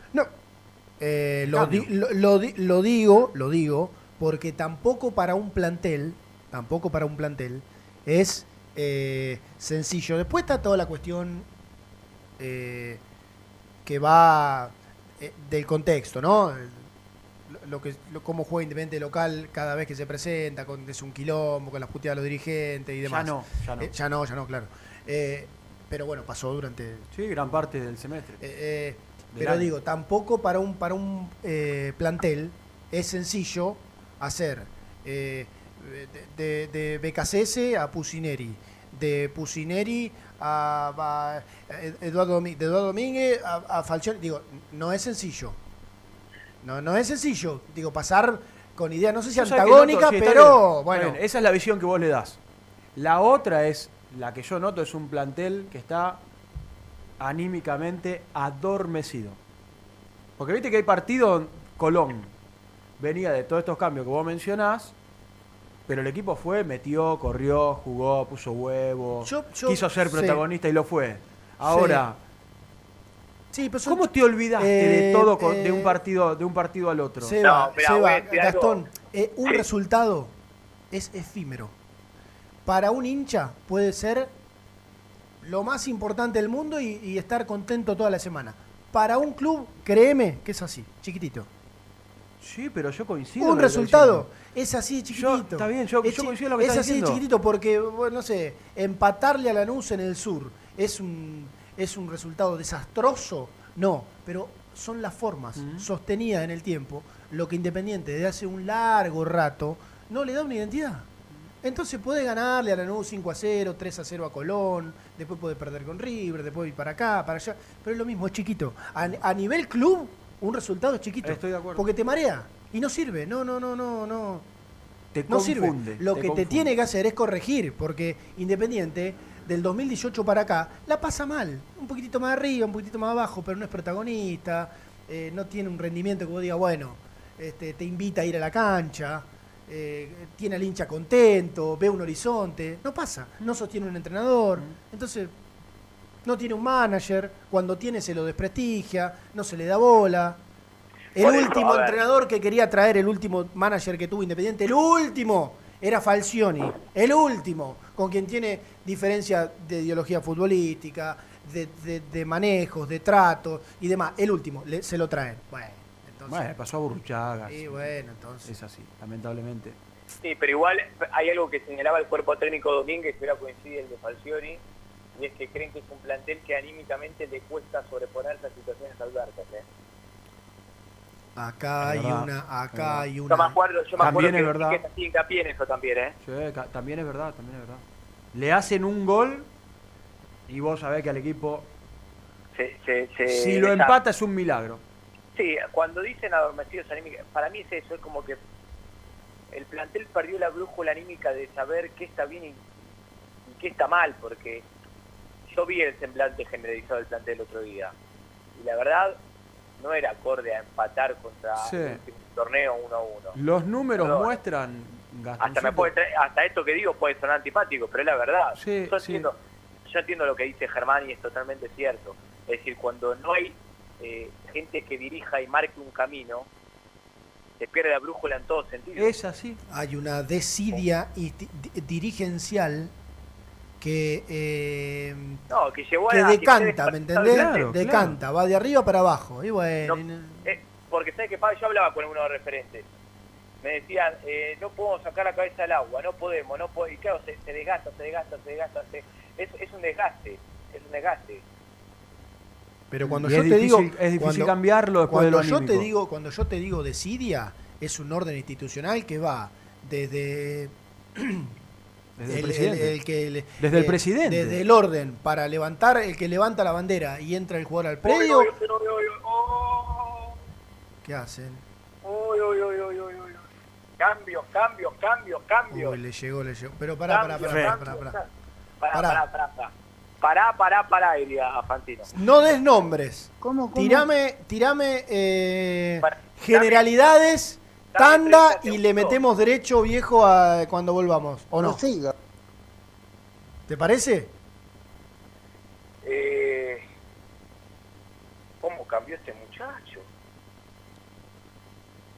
Eh, lo, di- lo, lo di- lo digo, lo digo, porque tampoco para un plantel, tampoco para un plantel, es eh, sencillo. Después está toda la cuestión eh, que va eh, del contexto, ¿no? Lo, que, lo- cómo juega Independiente local cada vez que se presenta, con, es un quilombo, con las puteadas de los dirigentes y Ya demás. no, ya no. Eh, ya no, ya no, claro. Eh, pero bueno, pasó durante Sí, gran parte del semestre. Del pero año. digo, tampoco para un, para un plantel es sencillo hacer de, de, a Pusineri, de Pusineri a, a Eduardo, Domi- de Eduardo Domínguez a, a Falcioni. Digo, no es sencillo. No, no es sencillo. Digo, pasar con ideas, no sé si antagónicas, sí, pero bien, bueno. bien, esa es la visión que vos le das. La otra es, la que yo noto, es un plantel que está anímicamente adormecido. Porque viste que hay partido, Colón venía de todos estos cambios que vos mencionás, pero el equipo fue, metió, corrió, jugó, puso Yo- yo- quiso ser sí. protagonista y lo fue. Ahora, Sí, pero son- ¿cómo te olvidaste de Eh, todo con- de eh, un partido de un partido al otro? Seba, No, mirá. Gastón, eh, un Sí. resultado es efímero. Para un hincha puede ser lo más importante del mundo y, y estar contento toda la semana. Para un club, créeme que es así, chiquitito. Sí, pero yo coincido. Un resultado es así de chiquitito. está bien, yo- es, yo coincido en lo que es así de diciendo. chiquitito porque, bueno, no sé, empatarle a Lanús en el sur es un, es un resultado desastroso. No, pero son las formas sostenidas en el tiempo lo que Independiente desde hace un largo rato no le da una identidad. Entonces puede ganarle a Lanús 5 a 0, 3 a 0 a Colón, después puede perder con River, después ir para acá, para allá, pero es lo mismo, es chiquito. A, a nivel club, un resultado es chiquito. Estoy de acuerdo. Porque te marea y no sirve, no, no, no, no, no. Te no sirve. confunde, Lo te que te tiene que hacer es corregir, porque Independiente del 2018 para acá la pasa mal. Un poquitito más arriba, un poquitito más abajo, pero no es protagonista, eh, no tiene un rendimiento que vos digas, bueno, este, te invita a ir a la cancha, eh, tiene al hincha contento, ve un horizonte. No pasa, no sostiene un entrenador. Entonces, no tiene un manager, cuando tiene se lo desprestigia, no se le da bola. El último entrenador que quería traer, el último manager que tuvo Independiente, el último, era Falcioni. El último, con quien tiene diferencia de ideología futbolística, de, de- de manejos, de trato y demás. El último, le- se lo traen. Bueno, entonces. Bueno, pasó a Burruchaga. Sí, bueno, entonces. Es así, lamentablemente. Sí, pero igual hay algo que señalaba el cuerpo técnico Domínguez, que ahora coincide el de Falcioni, y es que creen que es un plantel que anímicamente le cuesta sobreponerse a situaciones adversas. ¿eh? Acá hay una, acá hay Yo me una. acuerdo, yo me También acuerdo es que verdad. Hincapié en eso también, ¿eh? Sí, también es verdad, también es verdad. Le hacen un gol y vos sabés que al equipo, Se- se- se- si lo esa- empata es un milagro. Sí, cuando dicen adormecidos anímicos, para mí es eso, es como que el plantel perdió la brújula anímica de saber qué está bien y, y qué está mal, porque yo vi el semblante generalizado del plantel el otro día, y la verdad no era acorde a empatar contra Sí. el último torneo 1 a 1. Los números Perdón. muestran, Hasta, me puede traer- hasta esto que digo puede sonar antipático, pero es la verdad. Sí, yo, sí. entiendo, yo entiendo lo que dice Germán y es totalmente cierto. Es decir, cuando no hay eh, gente que dirija y marque un camino, se pierde la brújula en todo sentido. Es así. Hay una desidia dirigencial que, eh, No, que llevó que a... que decanta, ¿me entendés? Claro, decanta, va de arriba para abajo. Y bueno, no- Eh, porque sabes que yo hablaba con uno de los referentes. Me decían, eh, no podemos sacar la cabeza del agua, no podemos, no podemos. Y claro, se, se desgasta, se desgasta, se desgasta. se- es, es un desgaste, es un desgaste. pero cuando Y yo es te difícil- digo. es difícil cuando- cambiarlo después de cuando lo yo te digo Cuando yo te digo desidia, es un orden institucional que va desde. Desde el presidente. que le- Desde el eh, presidente. Desde el orden, para levantar, el que levanta la bandera y entra el jugador al predio. Oh, ¿Qué hacen? uy, uy, uy, uy, uy, uy. Cambios, cambios, cambios, cambios. Uy, le llegó, le llegó. Pero pará, pará, pará, pará, pará. Pará, Pará. pará, pará, pará. Pará, pará, pará, diría Fantino. No des nombres. ¿Cómo, cómo? Tirame, tirame eh, generalidades, tanda y le metemos derecho viejo a cuando volvamos. ¿O no? ¿Te parece? Eh, ¿Cómo cambió este muchacho?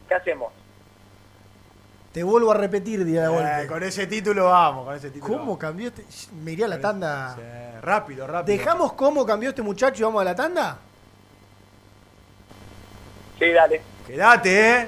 ¿Qué hacemos? Te vuelvo a repetir, día de golpe. Eh, con ese título vamos, con ese título. ¿Cómo cambió este? Me iría a la tanda. Rápido, rápido. ¿Dejamos cómo cambió este muchacho y vamos a la tanda? Sí, dale. Quédate, eh.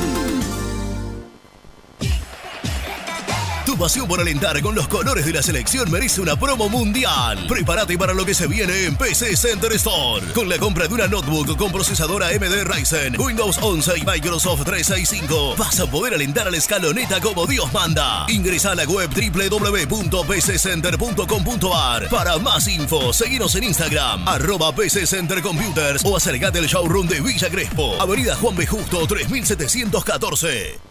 Pasión por alentar con los colores de la selección merece una promo mundial. Prepárate para lo que se viene en PC Center Store. Con la compra de una notebook con procesadora AMD Ryzen, Windows 11 y Microsoft 365, vas a poder alentar a la escaloneta como Dios manda. Ingresa a la web www.pccenter.com.ar para más info. Seguinos en Instagram, arroba PC Center Computers o acercate al showroom de Villa Crespo, Avenida Juan B. Justo 3714.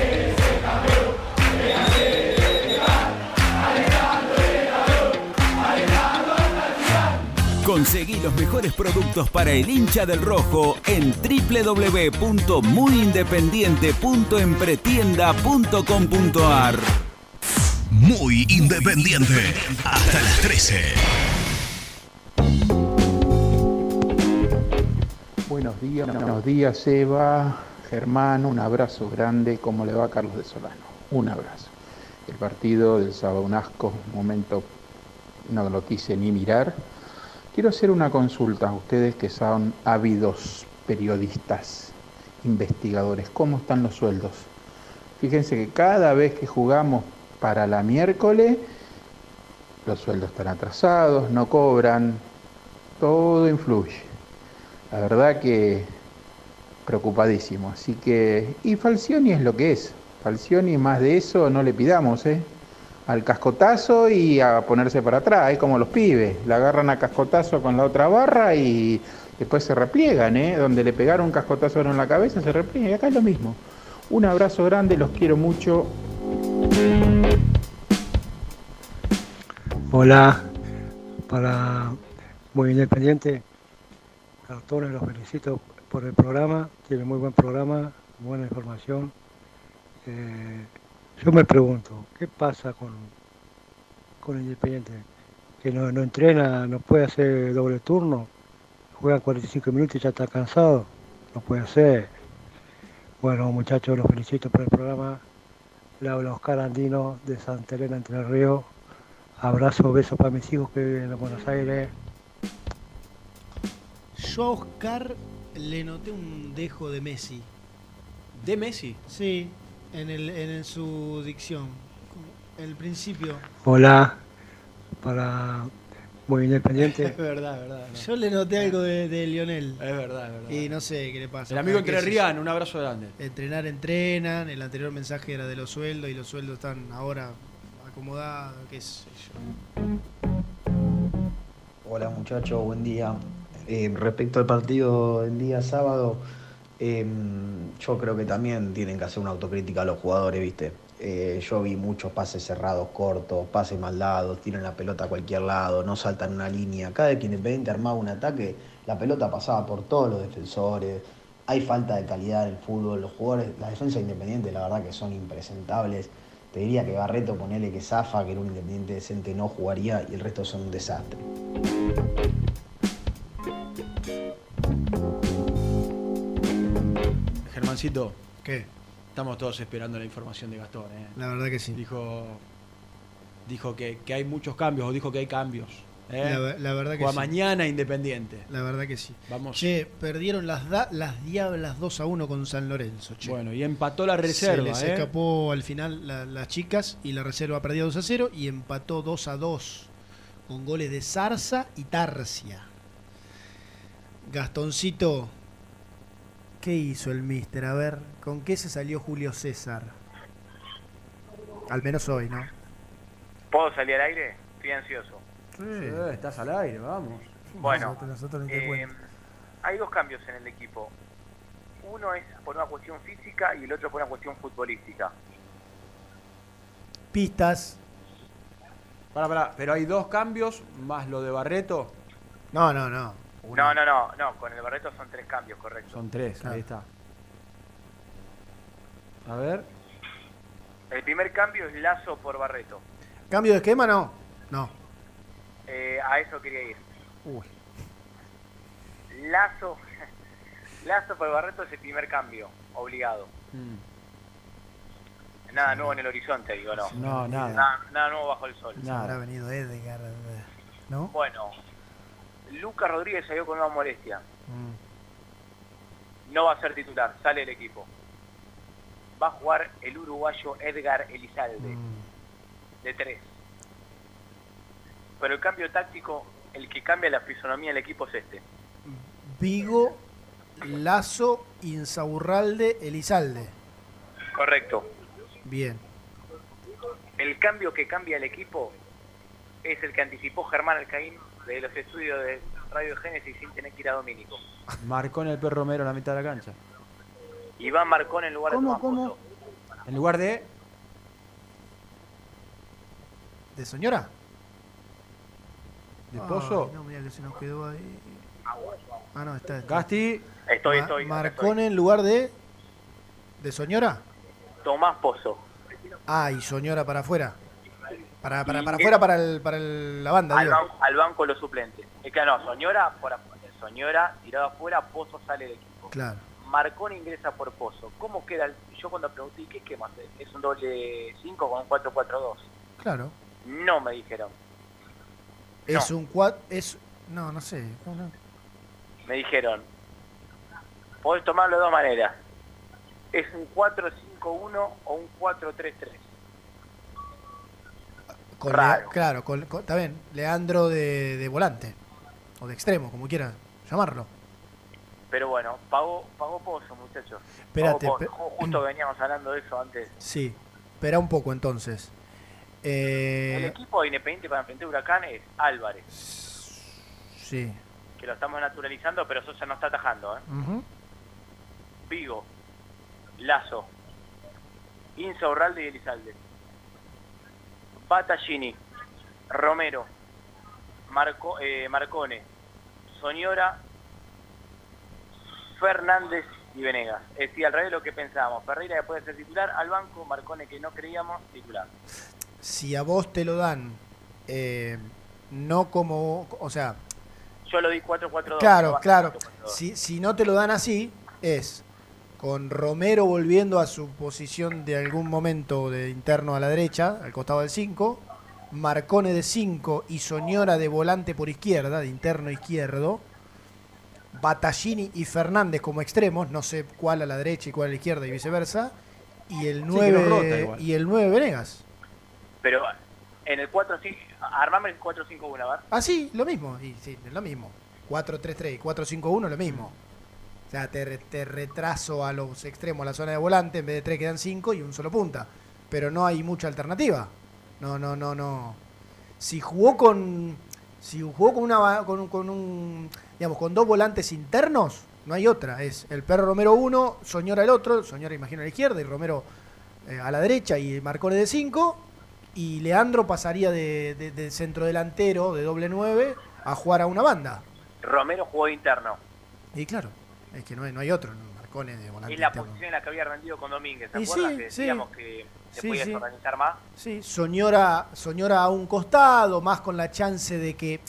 Conseguí los mejores productos para el hincha del rojo en www.muyindependiente.empretienda.com.ar. Muy independiente. Hasta las 13. Buenos días, buenos días Eva, Germán, un abrazo grande, ¿cómo le va Carlos de Solano? Un abrazo. El partido del sábado, un asco, un momento, no lo quise ni mirar. Quiero hacer una consulta a ustedes que son ávidos periodistas, investigadores, ¿cómo están los sueldos? Fíjense que cada vez que jugamos para la miércoles, los sueldos están atrasados, no cobran, todo influye. La verdad que preocupadísimo. Así que, y Falcioni es lo que es. Falcioni más de eso no le pidamos, ¿eh? Al cascotazo y a ponerse para atrás, es como los pibes. La agarran a cascotazo con la otra barra y después se repliegan, ¿eh? Donde le pegaron un cascotazo en la cabeza, se repliegan. Y acá es lo mismo. Un abrazo grande, los quiero mucho. Hola, para Muy Independiente, Cartones, los felicito por el programa, tiene muy buen programa, buena información. Eh, yo me pregunto, ¿qué pasa con, con Independiente? Que no, no entrena, no puede hacer doble turno, juega 45 minutos y ya está cansado, no puede hacer. Bueno, muchachos, los felicito por el programa. Le habla Oscar Andino de Santa Elena, Entre Ríos. Abrazo, besos para mis hijos que viven en Buenos Aires. Yo a Oscar le noté un dejo de Messi. ¿De Messi? Sí, en, el, en su dicción. El principio. Hola, para muy independiente. Es verdad, es verdad. Yo le noté algo de, de Lionel. Es verdad, es verdad. Y no sé qué le pasa. El amigo entrerriano, un abrazo grande. Entrenar, entrenan. El anterior mensaje era de los sueldos y los sueldos están ahora acomodados, qué sé yo. Hola muchachos, buen día. Eh, respecto al partido del día sábado, eh, yo creo que también tienen que hacer una autocrítica a los jugadores, ¿viste? Eh, yo vi muchos pases cerrados, cortos, pases mal dados, tiran la pelota a cualquier lado, no saltan una línea. Cada vez que Independiente armaba un ataque, la pelota pasaba por todos los defensores. Hay falta de calidad en el fútbol, los jugadores, la defensa de Independiente la verdad que son impresentables. Te diría que Barreto, ponele que Zafa, que era un Independiente decente, no jugaría y el resto son un desastre. Germancito. ¿Qué? Estamos todos esperando la información de Gastón. ¿eh? La verdad que sí. Dijo, dijo que, que hay muchos cambios, o dijo que hay cambios. ¿eh? La ver- la verdad que sí. mañana Independiente. La verdad que sí. Vamos. Che, perdieron las, da- las Diablas 2 a 1 con San Lorenzo. Che. Bueno, y empató la reserva. Se les ¿eh? escapó al final la- las chicas y la reserva perdió 2 a 0 y empató 2 a 2 con goles de Zarza y Tarcia. Gastoncito, ¿qué hizo el mister? A ver, ¿con qué se salió Julio César? Al menos hoy, ¿no? ¿Puedo salir al aire? Estoy ansioso. Eh, estás al aire, vamos. Bueno, Nosotros- nosotros eh, hay dos cambios en el equipo. Uno es por una cuestión física y el otro por una cuestión futbolística. Pistas. Pará, pará, pero hay dos cambios más lo de Barreto. No, no, no. No, no, no, no, con el Barreto son tres cambios, correcto. Son tres, ahí está. A ver. El primer cambio es Lazo por Barreto. ¿Cambio de esquema? No. No. Eh, a eso quería ir. Uy. Lazo, Lazo por Barreto es el primer cambio, obligado. Nada nuevo en el horizonte, digo, no. No, nada. Nada, nada nuevo bajo el sol. Habrá venido Edgar, eh, ¿no? Bueno, Lucas Rodríguez salió con una molestia. Mm. No va a ser titular, sale el equipo. Va a jugar el uruguayo Edgar Elizalde, Mm. de tres. Pero el cambio táctico, el que cambia la fisonomía del equipo es este. Vigo, Lazo, Insaurralde, Elizalde. Correcto. Bien. El cambio que cambia el equipo es el que anticipó Germán Alcaín de los estudios de Radio Génesis sin tener que ir a Domínico. Marcó en el perro Romero en la mitad de la cancha. Iván Marcón en lugar de Tomás Pozo. En lugar de. ¿De señora? ¿De Pozo? Ay, no, mira que se nos quedó ahí. Ah, no, está. está. Gasti. Estoy, Ma- estoy. acá Marcone en lugar de. ¿De Soñora? estoy. Tomás Pozo. Ah, y Soñora para afuera. Para, para, para afuera para, el, para el- la banda, Al, digo. ban- al banco los suplentes. Es que no, Soñora, por Soñora tirado afuera, Pozo sale del equipo. Claro. Marcón ingresa por Pozo. ¿Cómo queda? el- Yo cuando pregunté, ¿qué esquema es? ¿Es un doble 5 con un 4-4-2? Claro. No me dijeron. Es un quad. Es. No, no sé. No, no. Me dijeron, podés tomarlo de dos maneras. Es un 4-5-1 o un 4-3-3. Con claro, con- con- está bien. Leandro de, de volante. O de extremo, como quiera llamarlo. Pero bueno, pagó, pagó Pozo, muchachos. Espérate, Pozo. Justo veníamos hablando de eso antes. Sí. Espera un poco entonces. El Eh, equipo de Independiente para enfrentar Huracán es Álvarez, sí. que lo estamos naturalizando, pero Sosa no está atajando. ¿eh? Ujú. Vigo, Lazo, Insa Urralde y Elizalde. Battaglini, Romero, Marco, eh, Marcone, Soñora, Fernández y Venegas. Es decir, al revés de lo que pensábamos. Ferreira que puede ser titular, al banco, Marcone que no creíamos, titular. Si a vos te lo dan, eh, no como. O sea, Yo lo di 4-4-2. claro, claro. 4-4-2. Si, si no te lo dan así, es con Romero volviendo a su posición de algún momento de interno a la derecha, al costado del 5, Marcone de 5 y Soñora de volante por izquierda, de interno izquierdo, Battaglini y Fernández como extremos, no sé cuál a la derecha y cuál a la izquierda y viceversa, y el Sí, que los rota 9 igual. y el 9 Venegas. Pero En el 4-5, armame el 4-5-1, ¿verdad? Ah, sí, lo mismo. Y, sí, es lo mismo. 4-3-3 y 4-5-1, lo mismo. O sea, te, te retraso a los extremos, a la zona de volante, en vez de 3 quedan 5 y un solo punta. Pero no hay mucha alternativa. No, no, no, no. Si jugó con. Si jugó con una con, un- con un. digamos, con dos volantes internos, no hay otra. Es el perro Romero 1, Soñora el otro, Soñora imagino a la izquierda y Romero eh, a la derecha y Marcone de 5. Y Leandro pasaría de, de- de centro delantero, de doble 9, a jugar a una banda. Romero jugó interno. Y claro, es que no hay, no hay otro, ¿no? Marcone de volante Es la posición en la que había rendido con Domínguez, ¿te acuerdas? sí, que sí. decíamos que se Sí, podía organizar más. Sí, Soñora, Soñora a un costado, más con la chance de que,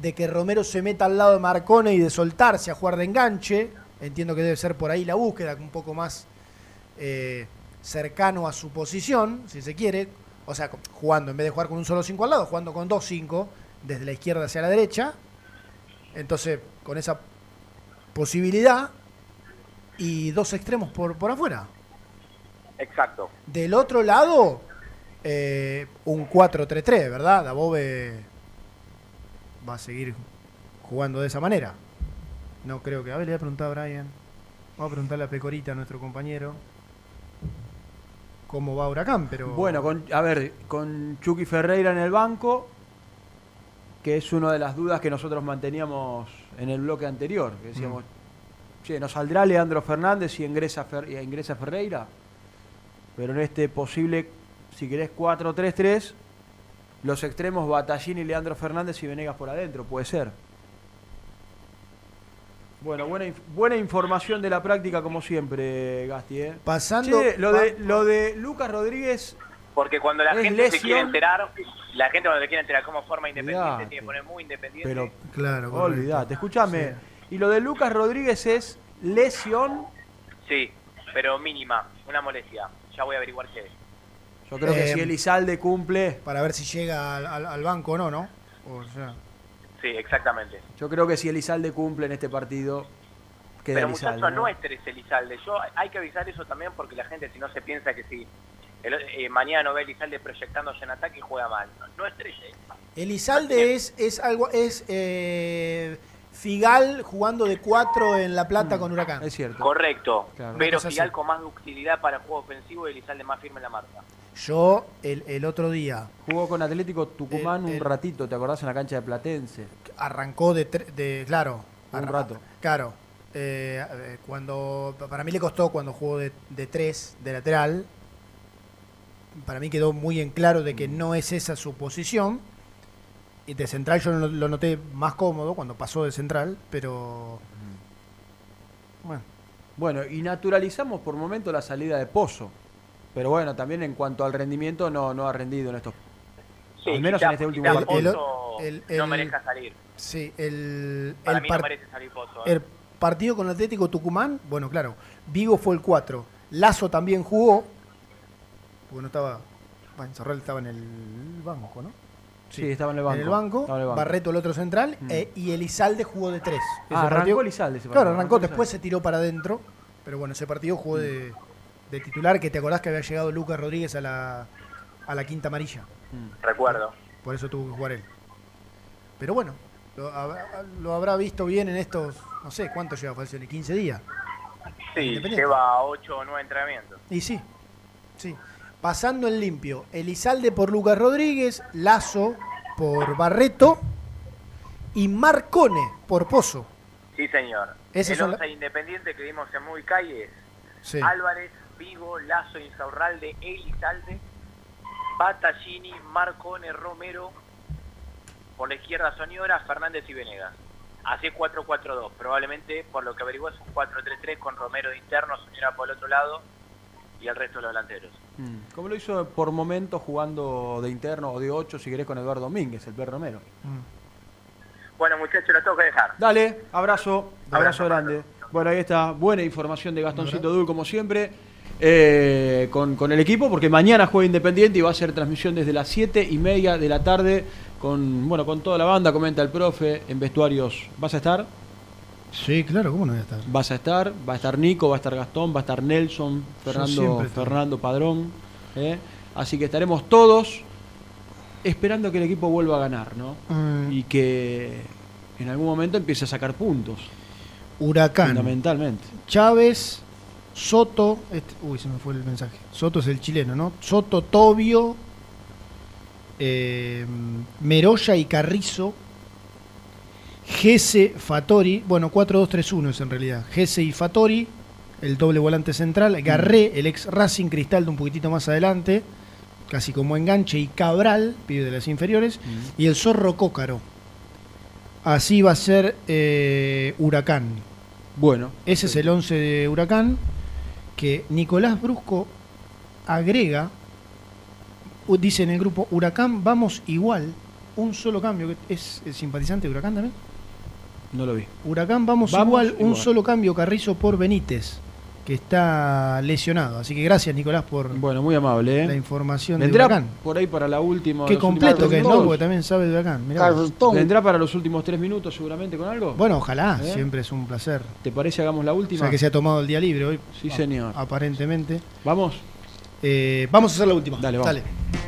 de que Romero se meta al lado de Marcone y de soltarse a jugar de enganche. Entiendo que debe ser por ahí la búsqueda, un poco más eh, cercano a su posición, si se quiere. O sea, jugando, en vez de jugar con un solo 5 al lado, jugando con dos 5, desde la izquierda hacia la derecha. Entonces, con esa posibilidad y dos extremos por, por afuera. Exacto. Del otro lado, eh, un 4-3-3, ¿verdad? Dabove va a seguir jugando de esa manera. No creo que. A ver, le voy a preguntar a Brian. Vamos a preguntarle a Pecorita, nuestro compañero, cómo va Huracán, pero. Bueno, con, a ver, con Chucky Ferreira en el banco, que es una de las dudas que nosotros manteníamos en el bloque anterior, que decíamos, che, ¿nos saldrá Leandro Fernández y ingresa, Fer- ingresa Ferreira? Pero en este posible, si querés 4-3-3, los extremos Batallín y Leandro Fernández y Venegas por adentro, puede ser. Bueno, buena, inf- buena información de la práctica como siempre, Gasti. ¿eh? Pasando- Che, lo, de, lo de Lucas Rodríguez Porque cuando la gente se quiere enterar, la gente cuando se quiere enterar cómo forma independiente, Olvidate. tiene que poner muy independiente. Pero, claro, olvidate, escúchame. Y lo de Lucas Rodríguez es lesión. Sí, pero mínima, una molestia. Ya voy a averiguar qué es. Yo creo que Eh, si Elizalde cumple. Para ver si llega al, al- al banco o no, ¿no? O sea, Sí, exactamente. Yo creo que si Elizalde cumple en este partido, queda Pero Elizalde. muchachos, ¿no? no es Teres Elizalde. Yo, hay que avisar eso también porque la gente si no se piensa que si el- eh, mañana no ve Elizalde proyectándose en ataque y juega mal. No, no es Teres. Elizalde es, es algo, es eh, Figal jugando de 4 en La Plata con Huracán. Es cierto. Correcto. Pero Figal con más ductilidad para el juego ofensivo y Elizalde más firme en la marca. Yo, el, el otro día, Jugó con Atlético Tucumán El- un el- ratito, ¿te acordás? En la cancha de Platense. arrancó de, tre- de claro. Un arra- rato. Claro. eh, eh, cuando para mí le costó cuando jugó de, de 3 de lateral. Para mí quedó muy en claro de que no es esa su posición. Y de central yo lo, lo noté más cómodo cuando pasó de central, pero bueno, Bueno, y naturalizamos por momento la salida de Pozo. Pero bueno, también en cuanto al rendimiento, no, no ha rendido en estos. Sí, al menos quizá- en este último partido. Pozo el- no el- merezca salir. sí, el, Para el mí par- no merece salir Pozo. ¿eh? El partido con Atlético Tucumán, bueno, claro, Vigo fue el 4. Lazo también jugó. Porque no estaba. Bueno, Zorrell estaba en el banco, ¿no? Sí, estaba en el banco. En el banco. Estaba en el banco. Barreto el otro central. Mm. eh, y Elizalde jugó de 3. Ah, arrancó Elizalde ese Claro, partido, arrancó, arrancó después se tiró para adentro. Pero bueno, ese partido jugó de, de titular. Que te acordás que había llegado Lucas Rodríguez a la, a la quinta amarilla. Recuerdo. Por eso tuvo que jugar él. Pero bueno, lo, habrá- lo habrá visto bien en estos, no sé, ¿cuánto lleva Falcioni? ¿15 días? Sí, lleva 8 o 9 entrenamientos. Y sí, sí. Pasando en limpio, Elizalde por Lucas Rodríguez, Lazo por Barreto y Marcone por Pozo. Sí, señor. Esas el 11 independiente que vimos en Muy Calle es Sí. Álvarez, Vigo, Lazo, Insaurralde, Elizalde, Battaglini, Marcone, Romero, por la izquierda Soñora, Fernández y Venegas. Así 4-4-2. Probablemente, por lo que averiguó, es un 4-3-3 con Romero de interno, Soñora por el otro lado y el resto de los delanteros. Mm. Como lo hizo por momentos jugando de interno o de 8, si querés, con Eduardo Domínguez, el perro Romero. Bueno, muchachos, los tengo que dejar. Dale, abrazo, abrazo grande. Bueno, ahí está, buena información de Gastoncito Dul, como siempre, eh, con, con el equipo, porque mañana juega Independiente y va a ser transmisión desde las 7 y media de la tarde con, bueno, con toda la banda, comenta el profe, en vestuarios. ¿Vas a estar? Sí, claro, ¿cómo no voy a estar? Vas a estar, va a estar Nico, va a estar Gastón, va a estar Nelson, Fernando. Fernando Padrón. ¿eh? Así que estaremos todos esperando que el equipo vuelva a ganar, ¿no? Mm. Y que en algún momento empiece a sacar puntos. Huracán. Fundamentalmente. Chávez, Soto. este- uy, se me fue el mensaje. Soto es el chileno, ¿no? Soto, Tobio, eh, Meroya y Carrizo. Gese, Fatori. Bueno, 4-2-3-1 es en realidad. Gese y Fatori, el doble volante central. Garré, el ex Racing Cristal de un poquitito más adelante. Casi como enganche. Y Cabral, pibe de las inferiores. Y el Zorro Cócaro. Así va a ser eh, Huracán. Bueno. Ese es el 11 de Huracán. Que Nicolás Brusco agrega, dice en el grupo, Huracán vamos igual, un solo cambio. que ¿Es, el simpatizante de Huracán también? No lo vi. Huracán vamos, Vamos igual, un solo cambio Carrizo por Benítez, que está lesionado. Así que gracias Nicolás por Bueno, muy amable, ¿eh? la información Vendrá de Huracán. por ahí para la última. Qué completo que es, ¿no? Porque también sabe de Huracán. mirá. ¿Vendrá para los últimos tres minutos seguramente con algo? Bueno, ojalá, ¿Eh? siempre es un placer. ¿Te parece hagamos la O última? sea que se ha tomado el día libre hoy. Sí, señor. Aparentemente. ¿Vamos? Eh, vamos a hacer la última. Dale, vamos.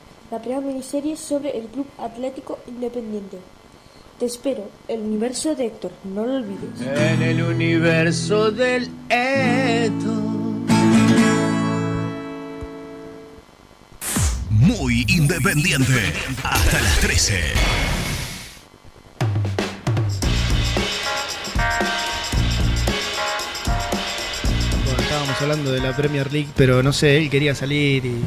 la primera miniserie sobre el Club Atlético Independiente. Te espero, el universo de Héctor, no lo olvides. En el universo del Eto. Muy independiente. Hasta las 13. Bueno, estábamos hablando de la Premier League, pero no sé, él quería salir y.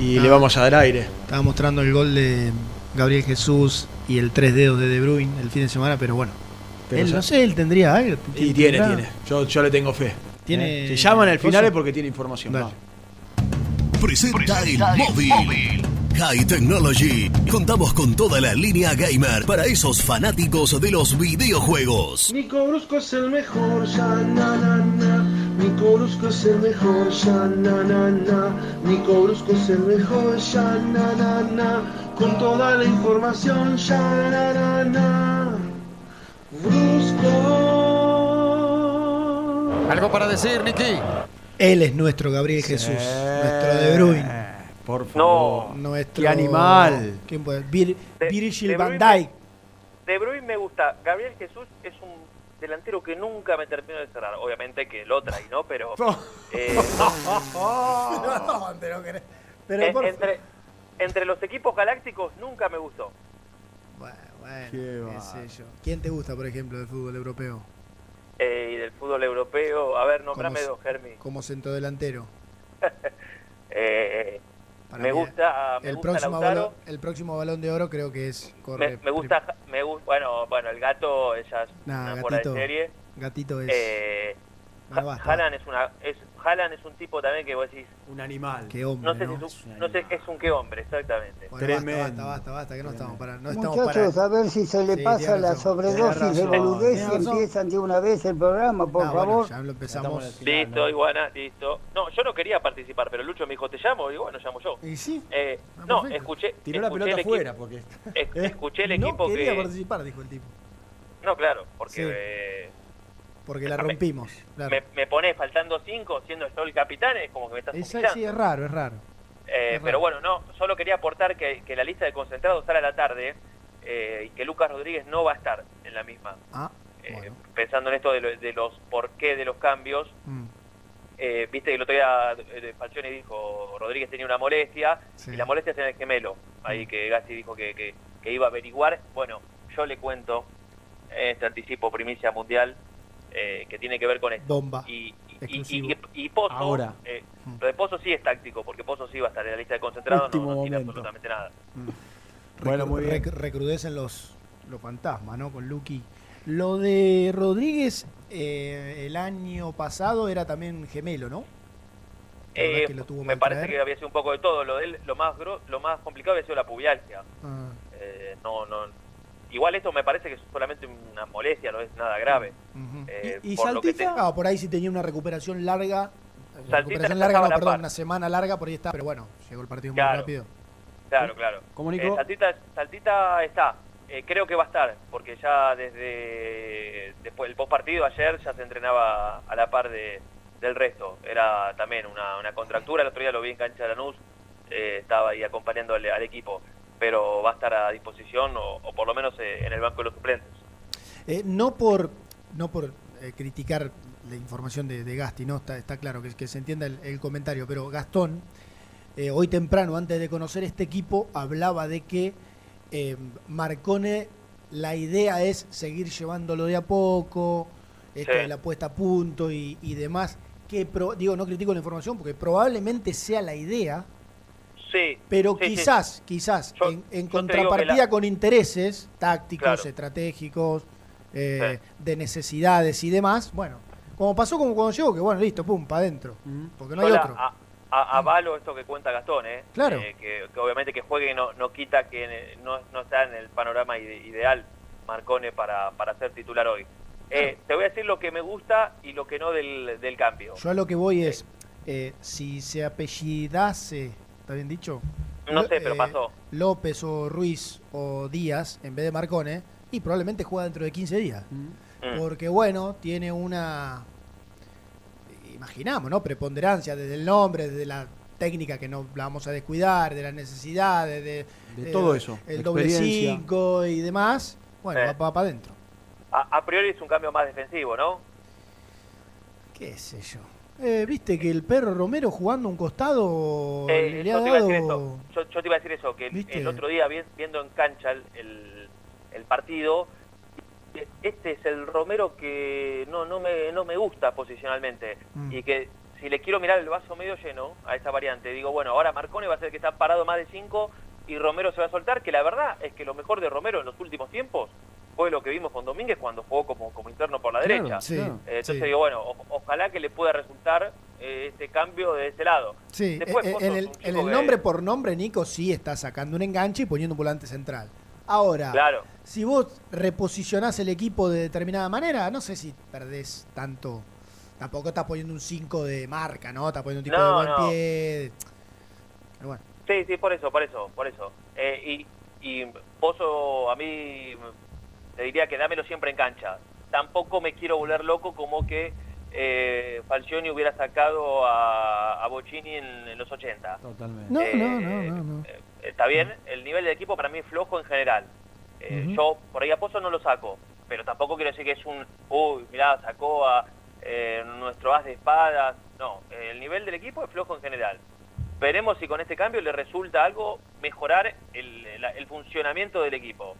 Y le vamos a dar aire. Estaba mostrando el gol de Gabriel Jesús y el tres dedos de De Bruyne el fin de semana, pero bueno. Pero él, no sé, él tendría algo. Y tiene, tendrá. tiene. Yo, yo le tengo fe. Tiene- ¿Eh? Si llaman al final porque tiene información. Dale. va. Presenta el móvil. High Technology. Contamos con toda la línea gamer para esos fanáticos de los videojuegos. Nico Brusco es el mejor, ya na na na. Nico Brusco es el mejor, ya na na na. Nico Brusco es el mejor, ya na na na. Con toda la información, ya na na na. Brusco. ¿Algo para decir, Nicky? Él es nuestro Gabriel Jesús, nuestro De Bruyne. Por favor. Nuestro... Qué animal. ¿Quién puede? Vir- De- Virgil De van Dijk. De Bruyne me gusta. Gabriel Jesús es un delantero que nunca me terminó de cerrar. Obviamente que lo trae, ¿no? Pero. eh, No, pero, por- entre, entre los equipos galácticos nunca me gustó. Bueno, Qué qué va. sé yo. ¿Quién te gusta, por ejemplo, del fútbol europeo? Eh, y del fútbol europeo, a ver, nombrame Como- dos, Germi. Como centrodelantero. Eh, Para me gusta, me el gusta próximo, balón, el próximo balón de oro creo que es corre, Me, me gusta, me gusta, bueno, bueno, el gato ella es Nah, una fuera de gatito, serie. gatito es Eh, No, Ha- basta, Haaland es una, es, Haaland es un tipo también que vos decís, Un animal. qué hombre, no sé ¿no? si es un, no sé, es un qué hombre, exactamente. Bueno, basta, basta, basta, basta, que no estamos para no estamos Muchachos, para a ver si se le Sí, pasa la razón, sobredosis de boludez y empiezan de una vez el programa, por Ah, bueno, favor. ya lo empezamos. Listo, Iguana, listo. No, yo no quería participar, pero Lucho me dijo, te llamo, y digo, bueno, llamo yo. ¿Y sí? Eh, Ah, no, perfecto. escuché, Tiró la escuché pelota el equipo- afuera porque. es- escuché el no equipo quería que... participar, dijo el tipo. No, claro, porque eh, Porque la rompimos. Claro. me, me pones faltando cinco, siendo yo el capitán, es como que me estás humillando. sí, es raro, es raro. Eh, Es pero raro. bueno, no, solo quería aportar que, que la lista de concentrados sale a la tarde eh, y que Lucas Rodríguez no va a estar en la misma. Ah, Eh, Pensando en esto de, lo- de los por qué de los cambios, Mm. eh, viste que el otro día eh, Falcioni dijo Rodríguez tenía una molestia Sí. y la molestia es en el gemelo. Ahí que Gassi dijo que, que- que iba a averiguar. Bueno, yo le cuento este anticipo primicia mundial eh, que tiene que ver con esto. Bomba. Y, y, y, y Pozo, Ahora. eh, lo de Pozo sí es táctico, porque Pozo sí va a estar en la lista de concentrados, no, tiene momento. absolutamente nada. Bueno, muy bien. Rec- recrudecen los, los fantasmas, ¿no? Con Lucky. Lo de Rodríguez eh, el año pasado era también gemelo, ¿no? Verdad Eh, que lo tuvo me parece traer. que había sido un poco de todo. Lo de él, lo más gro- lo más complicado había sido la pubialgia. Ah, Eh, no, no. Igual esto me parece que es solamente una molestia, no es nada grave. Eh, ¿Y, y por lo que Saltita? te- Ah, por ahí sí tenía una recuperación larga. Saltita recuperación larga, no, la perdón, par. una semana larga, por ahí está. Pero bueno, llegó el partido Claro. muy rápido. Claro, claro. ¿Cómo, Eh, Nico? Saltita, Saltita está. Eh, creo que va a estar, porque ya desde después del post partido ayer ya se entrenaba a la par de, del resto. Era también una, una contractura. El otro día lo vi en cancha de Lanús, eh, estaba ahí acompañando al, al equipo, pero va a estar a disposición o, o por lo menos eh, en el banco de los suplentes. Eh, no por no por eh, criticar la información de, de Gasti, no está, está claro que, que se entienda el, el comentario, pero Gastón, hoy temprano, antes de conocer este equipo, hablaba de que Marcone, la idea es seguir llevándolo de a poco, esto Sí. de la puesta a punto y, y demás, que pro- digo, no critico la información porque probablemente sea la idea, Sí. pero sí, sí. quizás, quizás, Yo- en, contrapartida la- con intereses tácticos, Claro. estratégicos, eh, de necesidades y demás, bueno, como pasó como cuando llegó, que bueno, listo, pum, para adentro, porque no hay la- otro. a- a- avalo esto que cuenta Gastón, ¿eh? Claro. Eh, que, que obviamente que juegue no, no quita que no, no está en el panorama ide- ideal Marcone para, para ser titular hoy. Eh, te voy a decir lo que me gusta y lo que no del, del cambio. Yo a lo que voy es, eh, si se apellidase, ¿está bien dicho? No sé, pero eh, pasó. López o Ruiz o Díaz en vez de Marcone, y probablemente juega dentro de 15 días. Mm. Porque bueno, tiene una, imaginamos, ¿no? Preponderancia desde el nombre, desde la técnica que no la vamos a descuidar, de las necesidades, de, De eh, todo eso, El doble experiencia. 5 y demás. Bueno, va, para adentro. A, a priori es un cambio más defensivo, ¿no? ¿Qué sé yo? Eh, Viste que el perro Romero jugando a un costado Eh, le yo, ha te iba a decir dado... eso, yo, yo te iba a decir eso, que el, ¿Viste? el otro día vi- viendo en cancha el, el- el partido, este es el Romero que no, no, me, no me gusta posicionalmente Mm. y que si le quiero mirar el vaso medio lleno a esa variante, digo, bueno, ahora Marcone va a ser que está parado más de 5 y Romero se va a soltar, que la verdad es que lo mejor de Romero en los últimos tiempos fue lo que vimos con Domínguez cuando jugó como, como interno por la Claro, derecha. sí, Eh, entonces sí. digo, bueno, o- ojalá que le pueda resultar eh, este cambio de ese lado. Sí, Después, eh, Pozo en el, un chico en el que- nombre por nombre, Nico sí está sacando un enganche y poniendo un volante central. Ahora, Claro. si vos reposicionás el equipo de determinada manera, no sé si perdés tanto. Tampoco estás poniendo un 5 de marca, ¿no? Estás poniendo un tipo No, de buen no. pie. Pero bueno, Sí, sí, por eso, por eso, por eso. Eh, y, y Pozo, a mí te diría que dámelo siempre en cancha. Tampoco me quiero volver loco como que eh, Falcioni hubiera sacado a, a Bocini en, en los 80. Totalmente. no, Eh, no, no, no, no. Está bien, el nivel del equipo para mí es flojo en general. Eh. Yo por ahí a Pozo no lo saco, pero tampoco quiero decir que es un, uy, mirá, sacó a eh, nuestro as de espadas. No, eh, el nivel del equipo es flojo en general. Veremos si con este cambio le resulta algo mejorar el, la- el funcionamiento del equipo.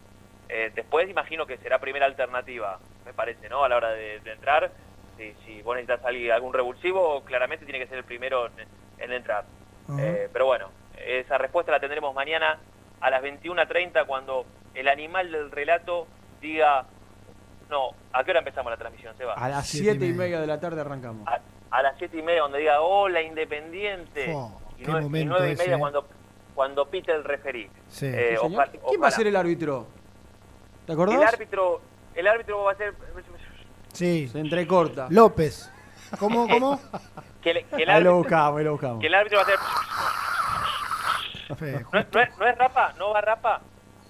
Eh, después imagino que será primera alternativa, me parece, ¿no? A la hora de, de entrar. Si, si vos necesitas alguien- algún revulsivo, claramente tiene que ser el primero en, en entrar. Eh, pero bueno, esa respuesta la tendremos mañana a las 21.30 cuando el animal del relato diga... No, ¿a qué hora empezamos la transmisión, Seba? A las Siete y 7 y media. de la tarde arrancamos. a, a las siete y media donde diga hola Independiente Oh, y, qué nueve, y momento nueve y ese, media eh. cuando cuando pite el referí. Sí. Eh, Sí, señor. ojalá- ¿Quién va a ser el árbitro? ¿Te acordás? El árbitro, el árbitro va a ser Sí. Se entrecorta. López. ¿Cómo, cómo? que, el- que el Ahí lo buscamos, ahí lo buscamos. que el árbitro va a ser no, es- no es, no es Rapa, no va Rapa.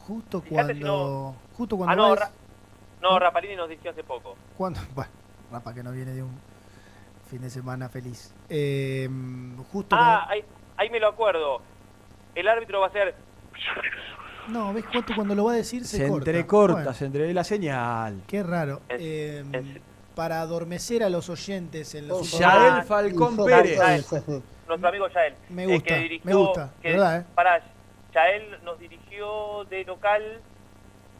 Justo si cuando... Justo cuando... Ah, no, vas- Ra- no, Rapalini nos dijo hace poco. cuando Bueno, Rapa que no viene de un fin de semana feliz. Eh, justo Ah, ahí, ahí me lo acuerdo. El árbitro va a ser No, ¿ves cuánto cuando lo va a decir se, Se corta? entrecorta, Bueno, se entre la señal. qué raro. Eh, es- para adormecer a los oyentes en los últimos- Yael Falcón Pérez. Yael, nuestro amigo Yael. Me eh, gusta, que dirigió- me gusta, que- ¿verdad, eh? Pará, Yael nos dirigió de local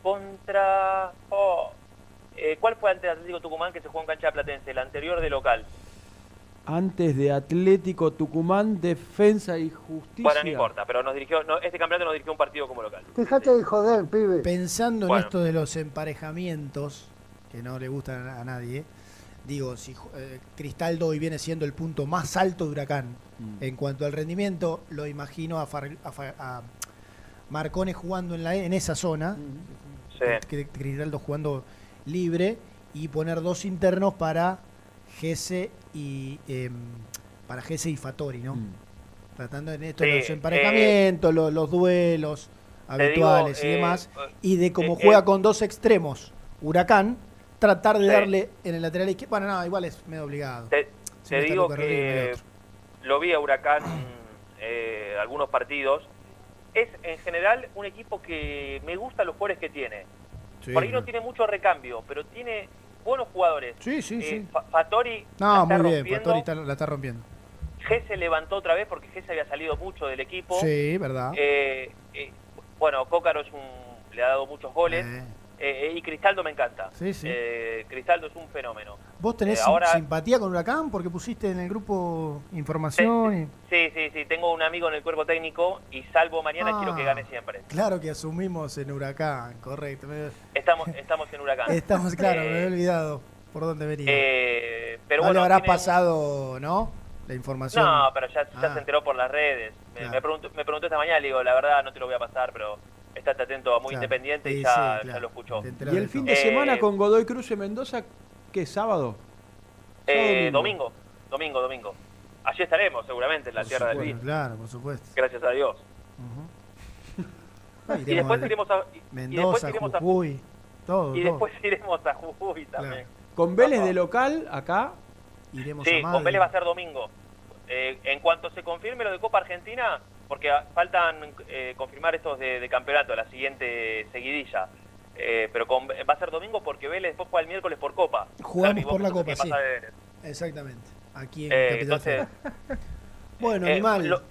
contra... oh, eh, ¿Cuál fue ante Atlético Tucumán que se jugó en cancha platense? El anterior de local. Antes de Atlético Tucumán, Defensa y Justicia. Bueno, no importa, pero nos dirigió, no, este campeonato nos dirigió un partido como local. Fíjate de joder, pibe. Pensando en esto de los emparejamientos, que no le gustan a nadie, digo, si eh, Cristaldo hoy viene siendo el punto más alto de Huracán Mm. en cuanto al rendimiento, lo imagino a, Far- a Fa- a Marcone jugando en, la, en esa zona, Sí. que- Cristaldo jugando libre y poner dos internos para Gese y em, para Gese y Fatori, ¿no? Tratando en esto Sí, de los emparejamientos, los, los duelos digo, habituales y eh, demás, eh, y de cómo eh, juega eh, con dos extremos, Huracán, tratar de Sí. darle en el lateral izquierdo. Bueno, no, igual es medio obligado. Te, Si te no está digo que lo vi a Huracán eh, algunos partidos. Es en general un equipo que me gusta los jugadores que tiene. Sí, Por ahí no. tiene mucho recambio, pero tiene buenos jugadores. Sí, sí, Eh, sí. Fa- Fatori la No, está muy bien. Fatori está- la está rompiendo. Gese levantó otra vez porque Gese había salido mucho del equipo. Sí, verdad. Eh, eh, bueno, Cócaro es un, le ha dado muchos goles. Eh, y Cristaldo me encanta. Sí, sí. Eh, Cristaldo es un fenómeno. ¿Vos tenés Eh, ahora- simpatía con Huracán porque pusiste en el grupo información? Sí, sí, sí. Tengo un amigo en el cuerpo técnico y salvo mañana Ah. quiero que gane siempre. Claro que asumimos en Huracán, correcto. Estamos, estamos en Huracán. Estamos, claro, me Eh, había olvidado por dónde venía. eh, pero no bueno, le habrá tiene- pasado, ¿no? La información. No, pero ya, ya Ah. se enteró por las redes. Me, me preguntó, me preguntó esta mañana, le digo, la verdad no te lo voy a pasar, pero estate atento a Muy Claro. Independiente Sí, y ya, sí, ya claro. lo escuchó. Y el fin de Eh, semana con Godoy Cruz en Mendoza, ¿qué sábado? eh, domingo. domingo, domingo, domingo. Allí estaremos seguramente en la tierra del vino. claro, por supuesto. Gracias a Dios. Ah, y iremos después a- iremos a... y- y después Mendoza, iremos a- Jujuy, todo. y todo. después iremos a Jujuy también. Con Vélez de local, acá. Iremos Sí, a con Madrid. Vélez va a ser domingo. Eh, en cuanto se confirme lo de Copa Argentina, porque faltan eh, confirmar estos de, de campeonato, la siguiente seguidilla. Eh, pero con- va a ser domingo porque Vélez después juega el miércoles por Copa. Jugamos por la Copa, sí. sabe de Vélez. Exactamente. Aquí en Eh, Capital entonces. Bueno, eh, animal. lo-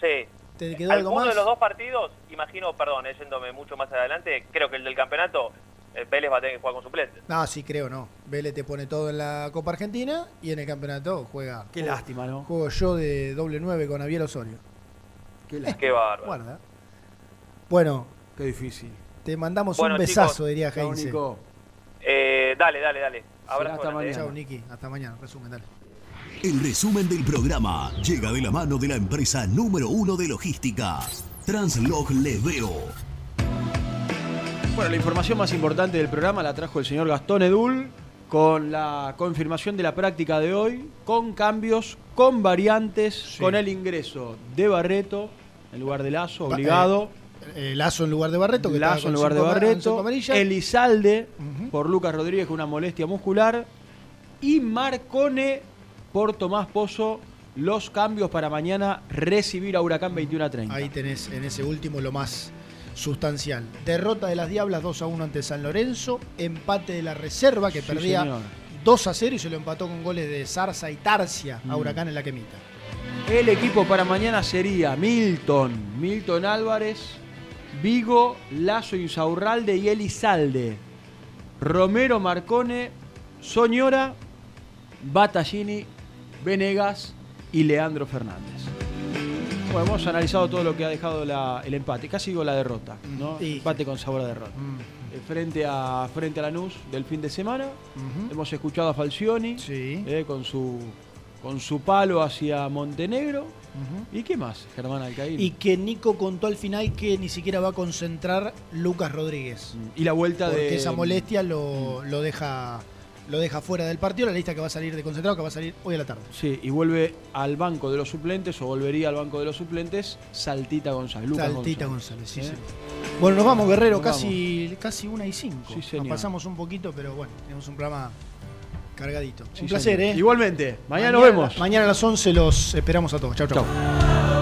sí. ¿Te quedó algo más? de los dos partidos, imagino, perdón, eh, yéndome mucho más adelante, creo que el del campeonato, eh, Vélez va a tener que jugar con suplentes. No, sí, creo no. Vélez te pone todo en la Copa Argentina y en el campeonato juega. Qué juego- lástima, ¿no? Juego yo de doble nueve con Abiel Osorio. Qué. Qué bárbaro. Guarda. Bueno, Qué difícil. te mandamos Bueno, un besazo, chicos. diría Heinze. Eh, dale, dale, dale. Abrazo hasta eh. Chao, Niki. Hasta mañana. Resumen, dale. El resumen del programa llega de la mano de la empresa número uno de logística, Translog Leveo. Bueno, la información más importante del programa la trajo el señor Gastón Edul con la confirmación de la práctica de hoy, con cambios, con variantes, con el ingreso de Barreto en lugar de Lazo, obligado. Eh, Lazo en lugar de Barreto. Que Lazo en lugar de Barreto. Elizalde por Lucas Rodríguez con una molestia muscular. Y Marcone por Tomás Pozo. Los cambios para mañana recibir a Huracán 21 a 30. Ahí tenés en ese último lo más sustancial. Derrota de las Diablas 2 a 1 ante San Lorenzo. Empate de la reserva que Sí, perdía señor. 2 a 0 y se lo empató con goles de Zarza y Tarcia a. Huracán en la quemita. El equipo para mañana sería Milton, Milton Álvarez, Vigo, Lazo Insaurralde y Elizalde. Romero Marcone, Soñora, Battaglini, Venegas y Leandro Fernández. Bueno, hemos analizado todo lo que ha dejado la- el empate, casi digo la derrota, ¿no? Y- Empate con sabor a derrota. Eh, Frente a, frente a Lanús del fin de semana. Hemos escuchado a Falcioni eh, con, su, con su palo hacia Montenegro. ¿Y qué más, Germán Alcaín? Y que Nico contó al final que ni siquiera va a concentrar Lucas Rodríguez. Y la vuelta Porque de. esa molestia lo, lo deja lo deja fuera del partido, la lista que va a salir de concentrado, que va a salir hoy a la tarde. Sí, y vuelve al banco de los suplentes, o volvería al banco de los suplentes, Saltita González. Lucas Saltita González. González, sí, ¿Eh? sí. Bueno, nos vamos, Guerrero, Nos casi, casi una y cinco. Sí, nos señor. pasamos un poquito, pero bueno, tenemos un programa cargadito. Sí, un placer, señor. ¿eh? Igualmente, mañana nos vemos. Mañana a las 11 los esperamos a todos. Chau, chau. Chau.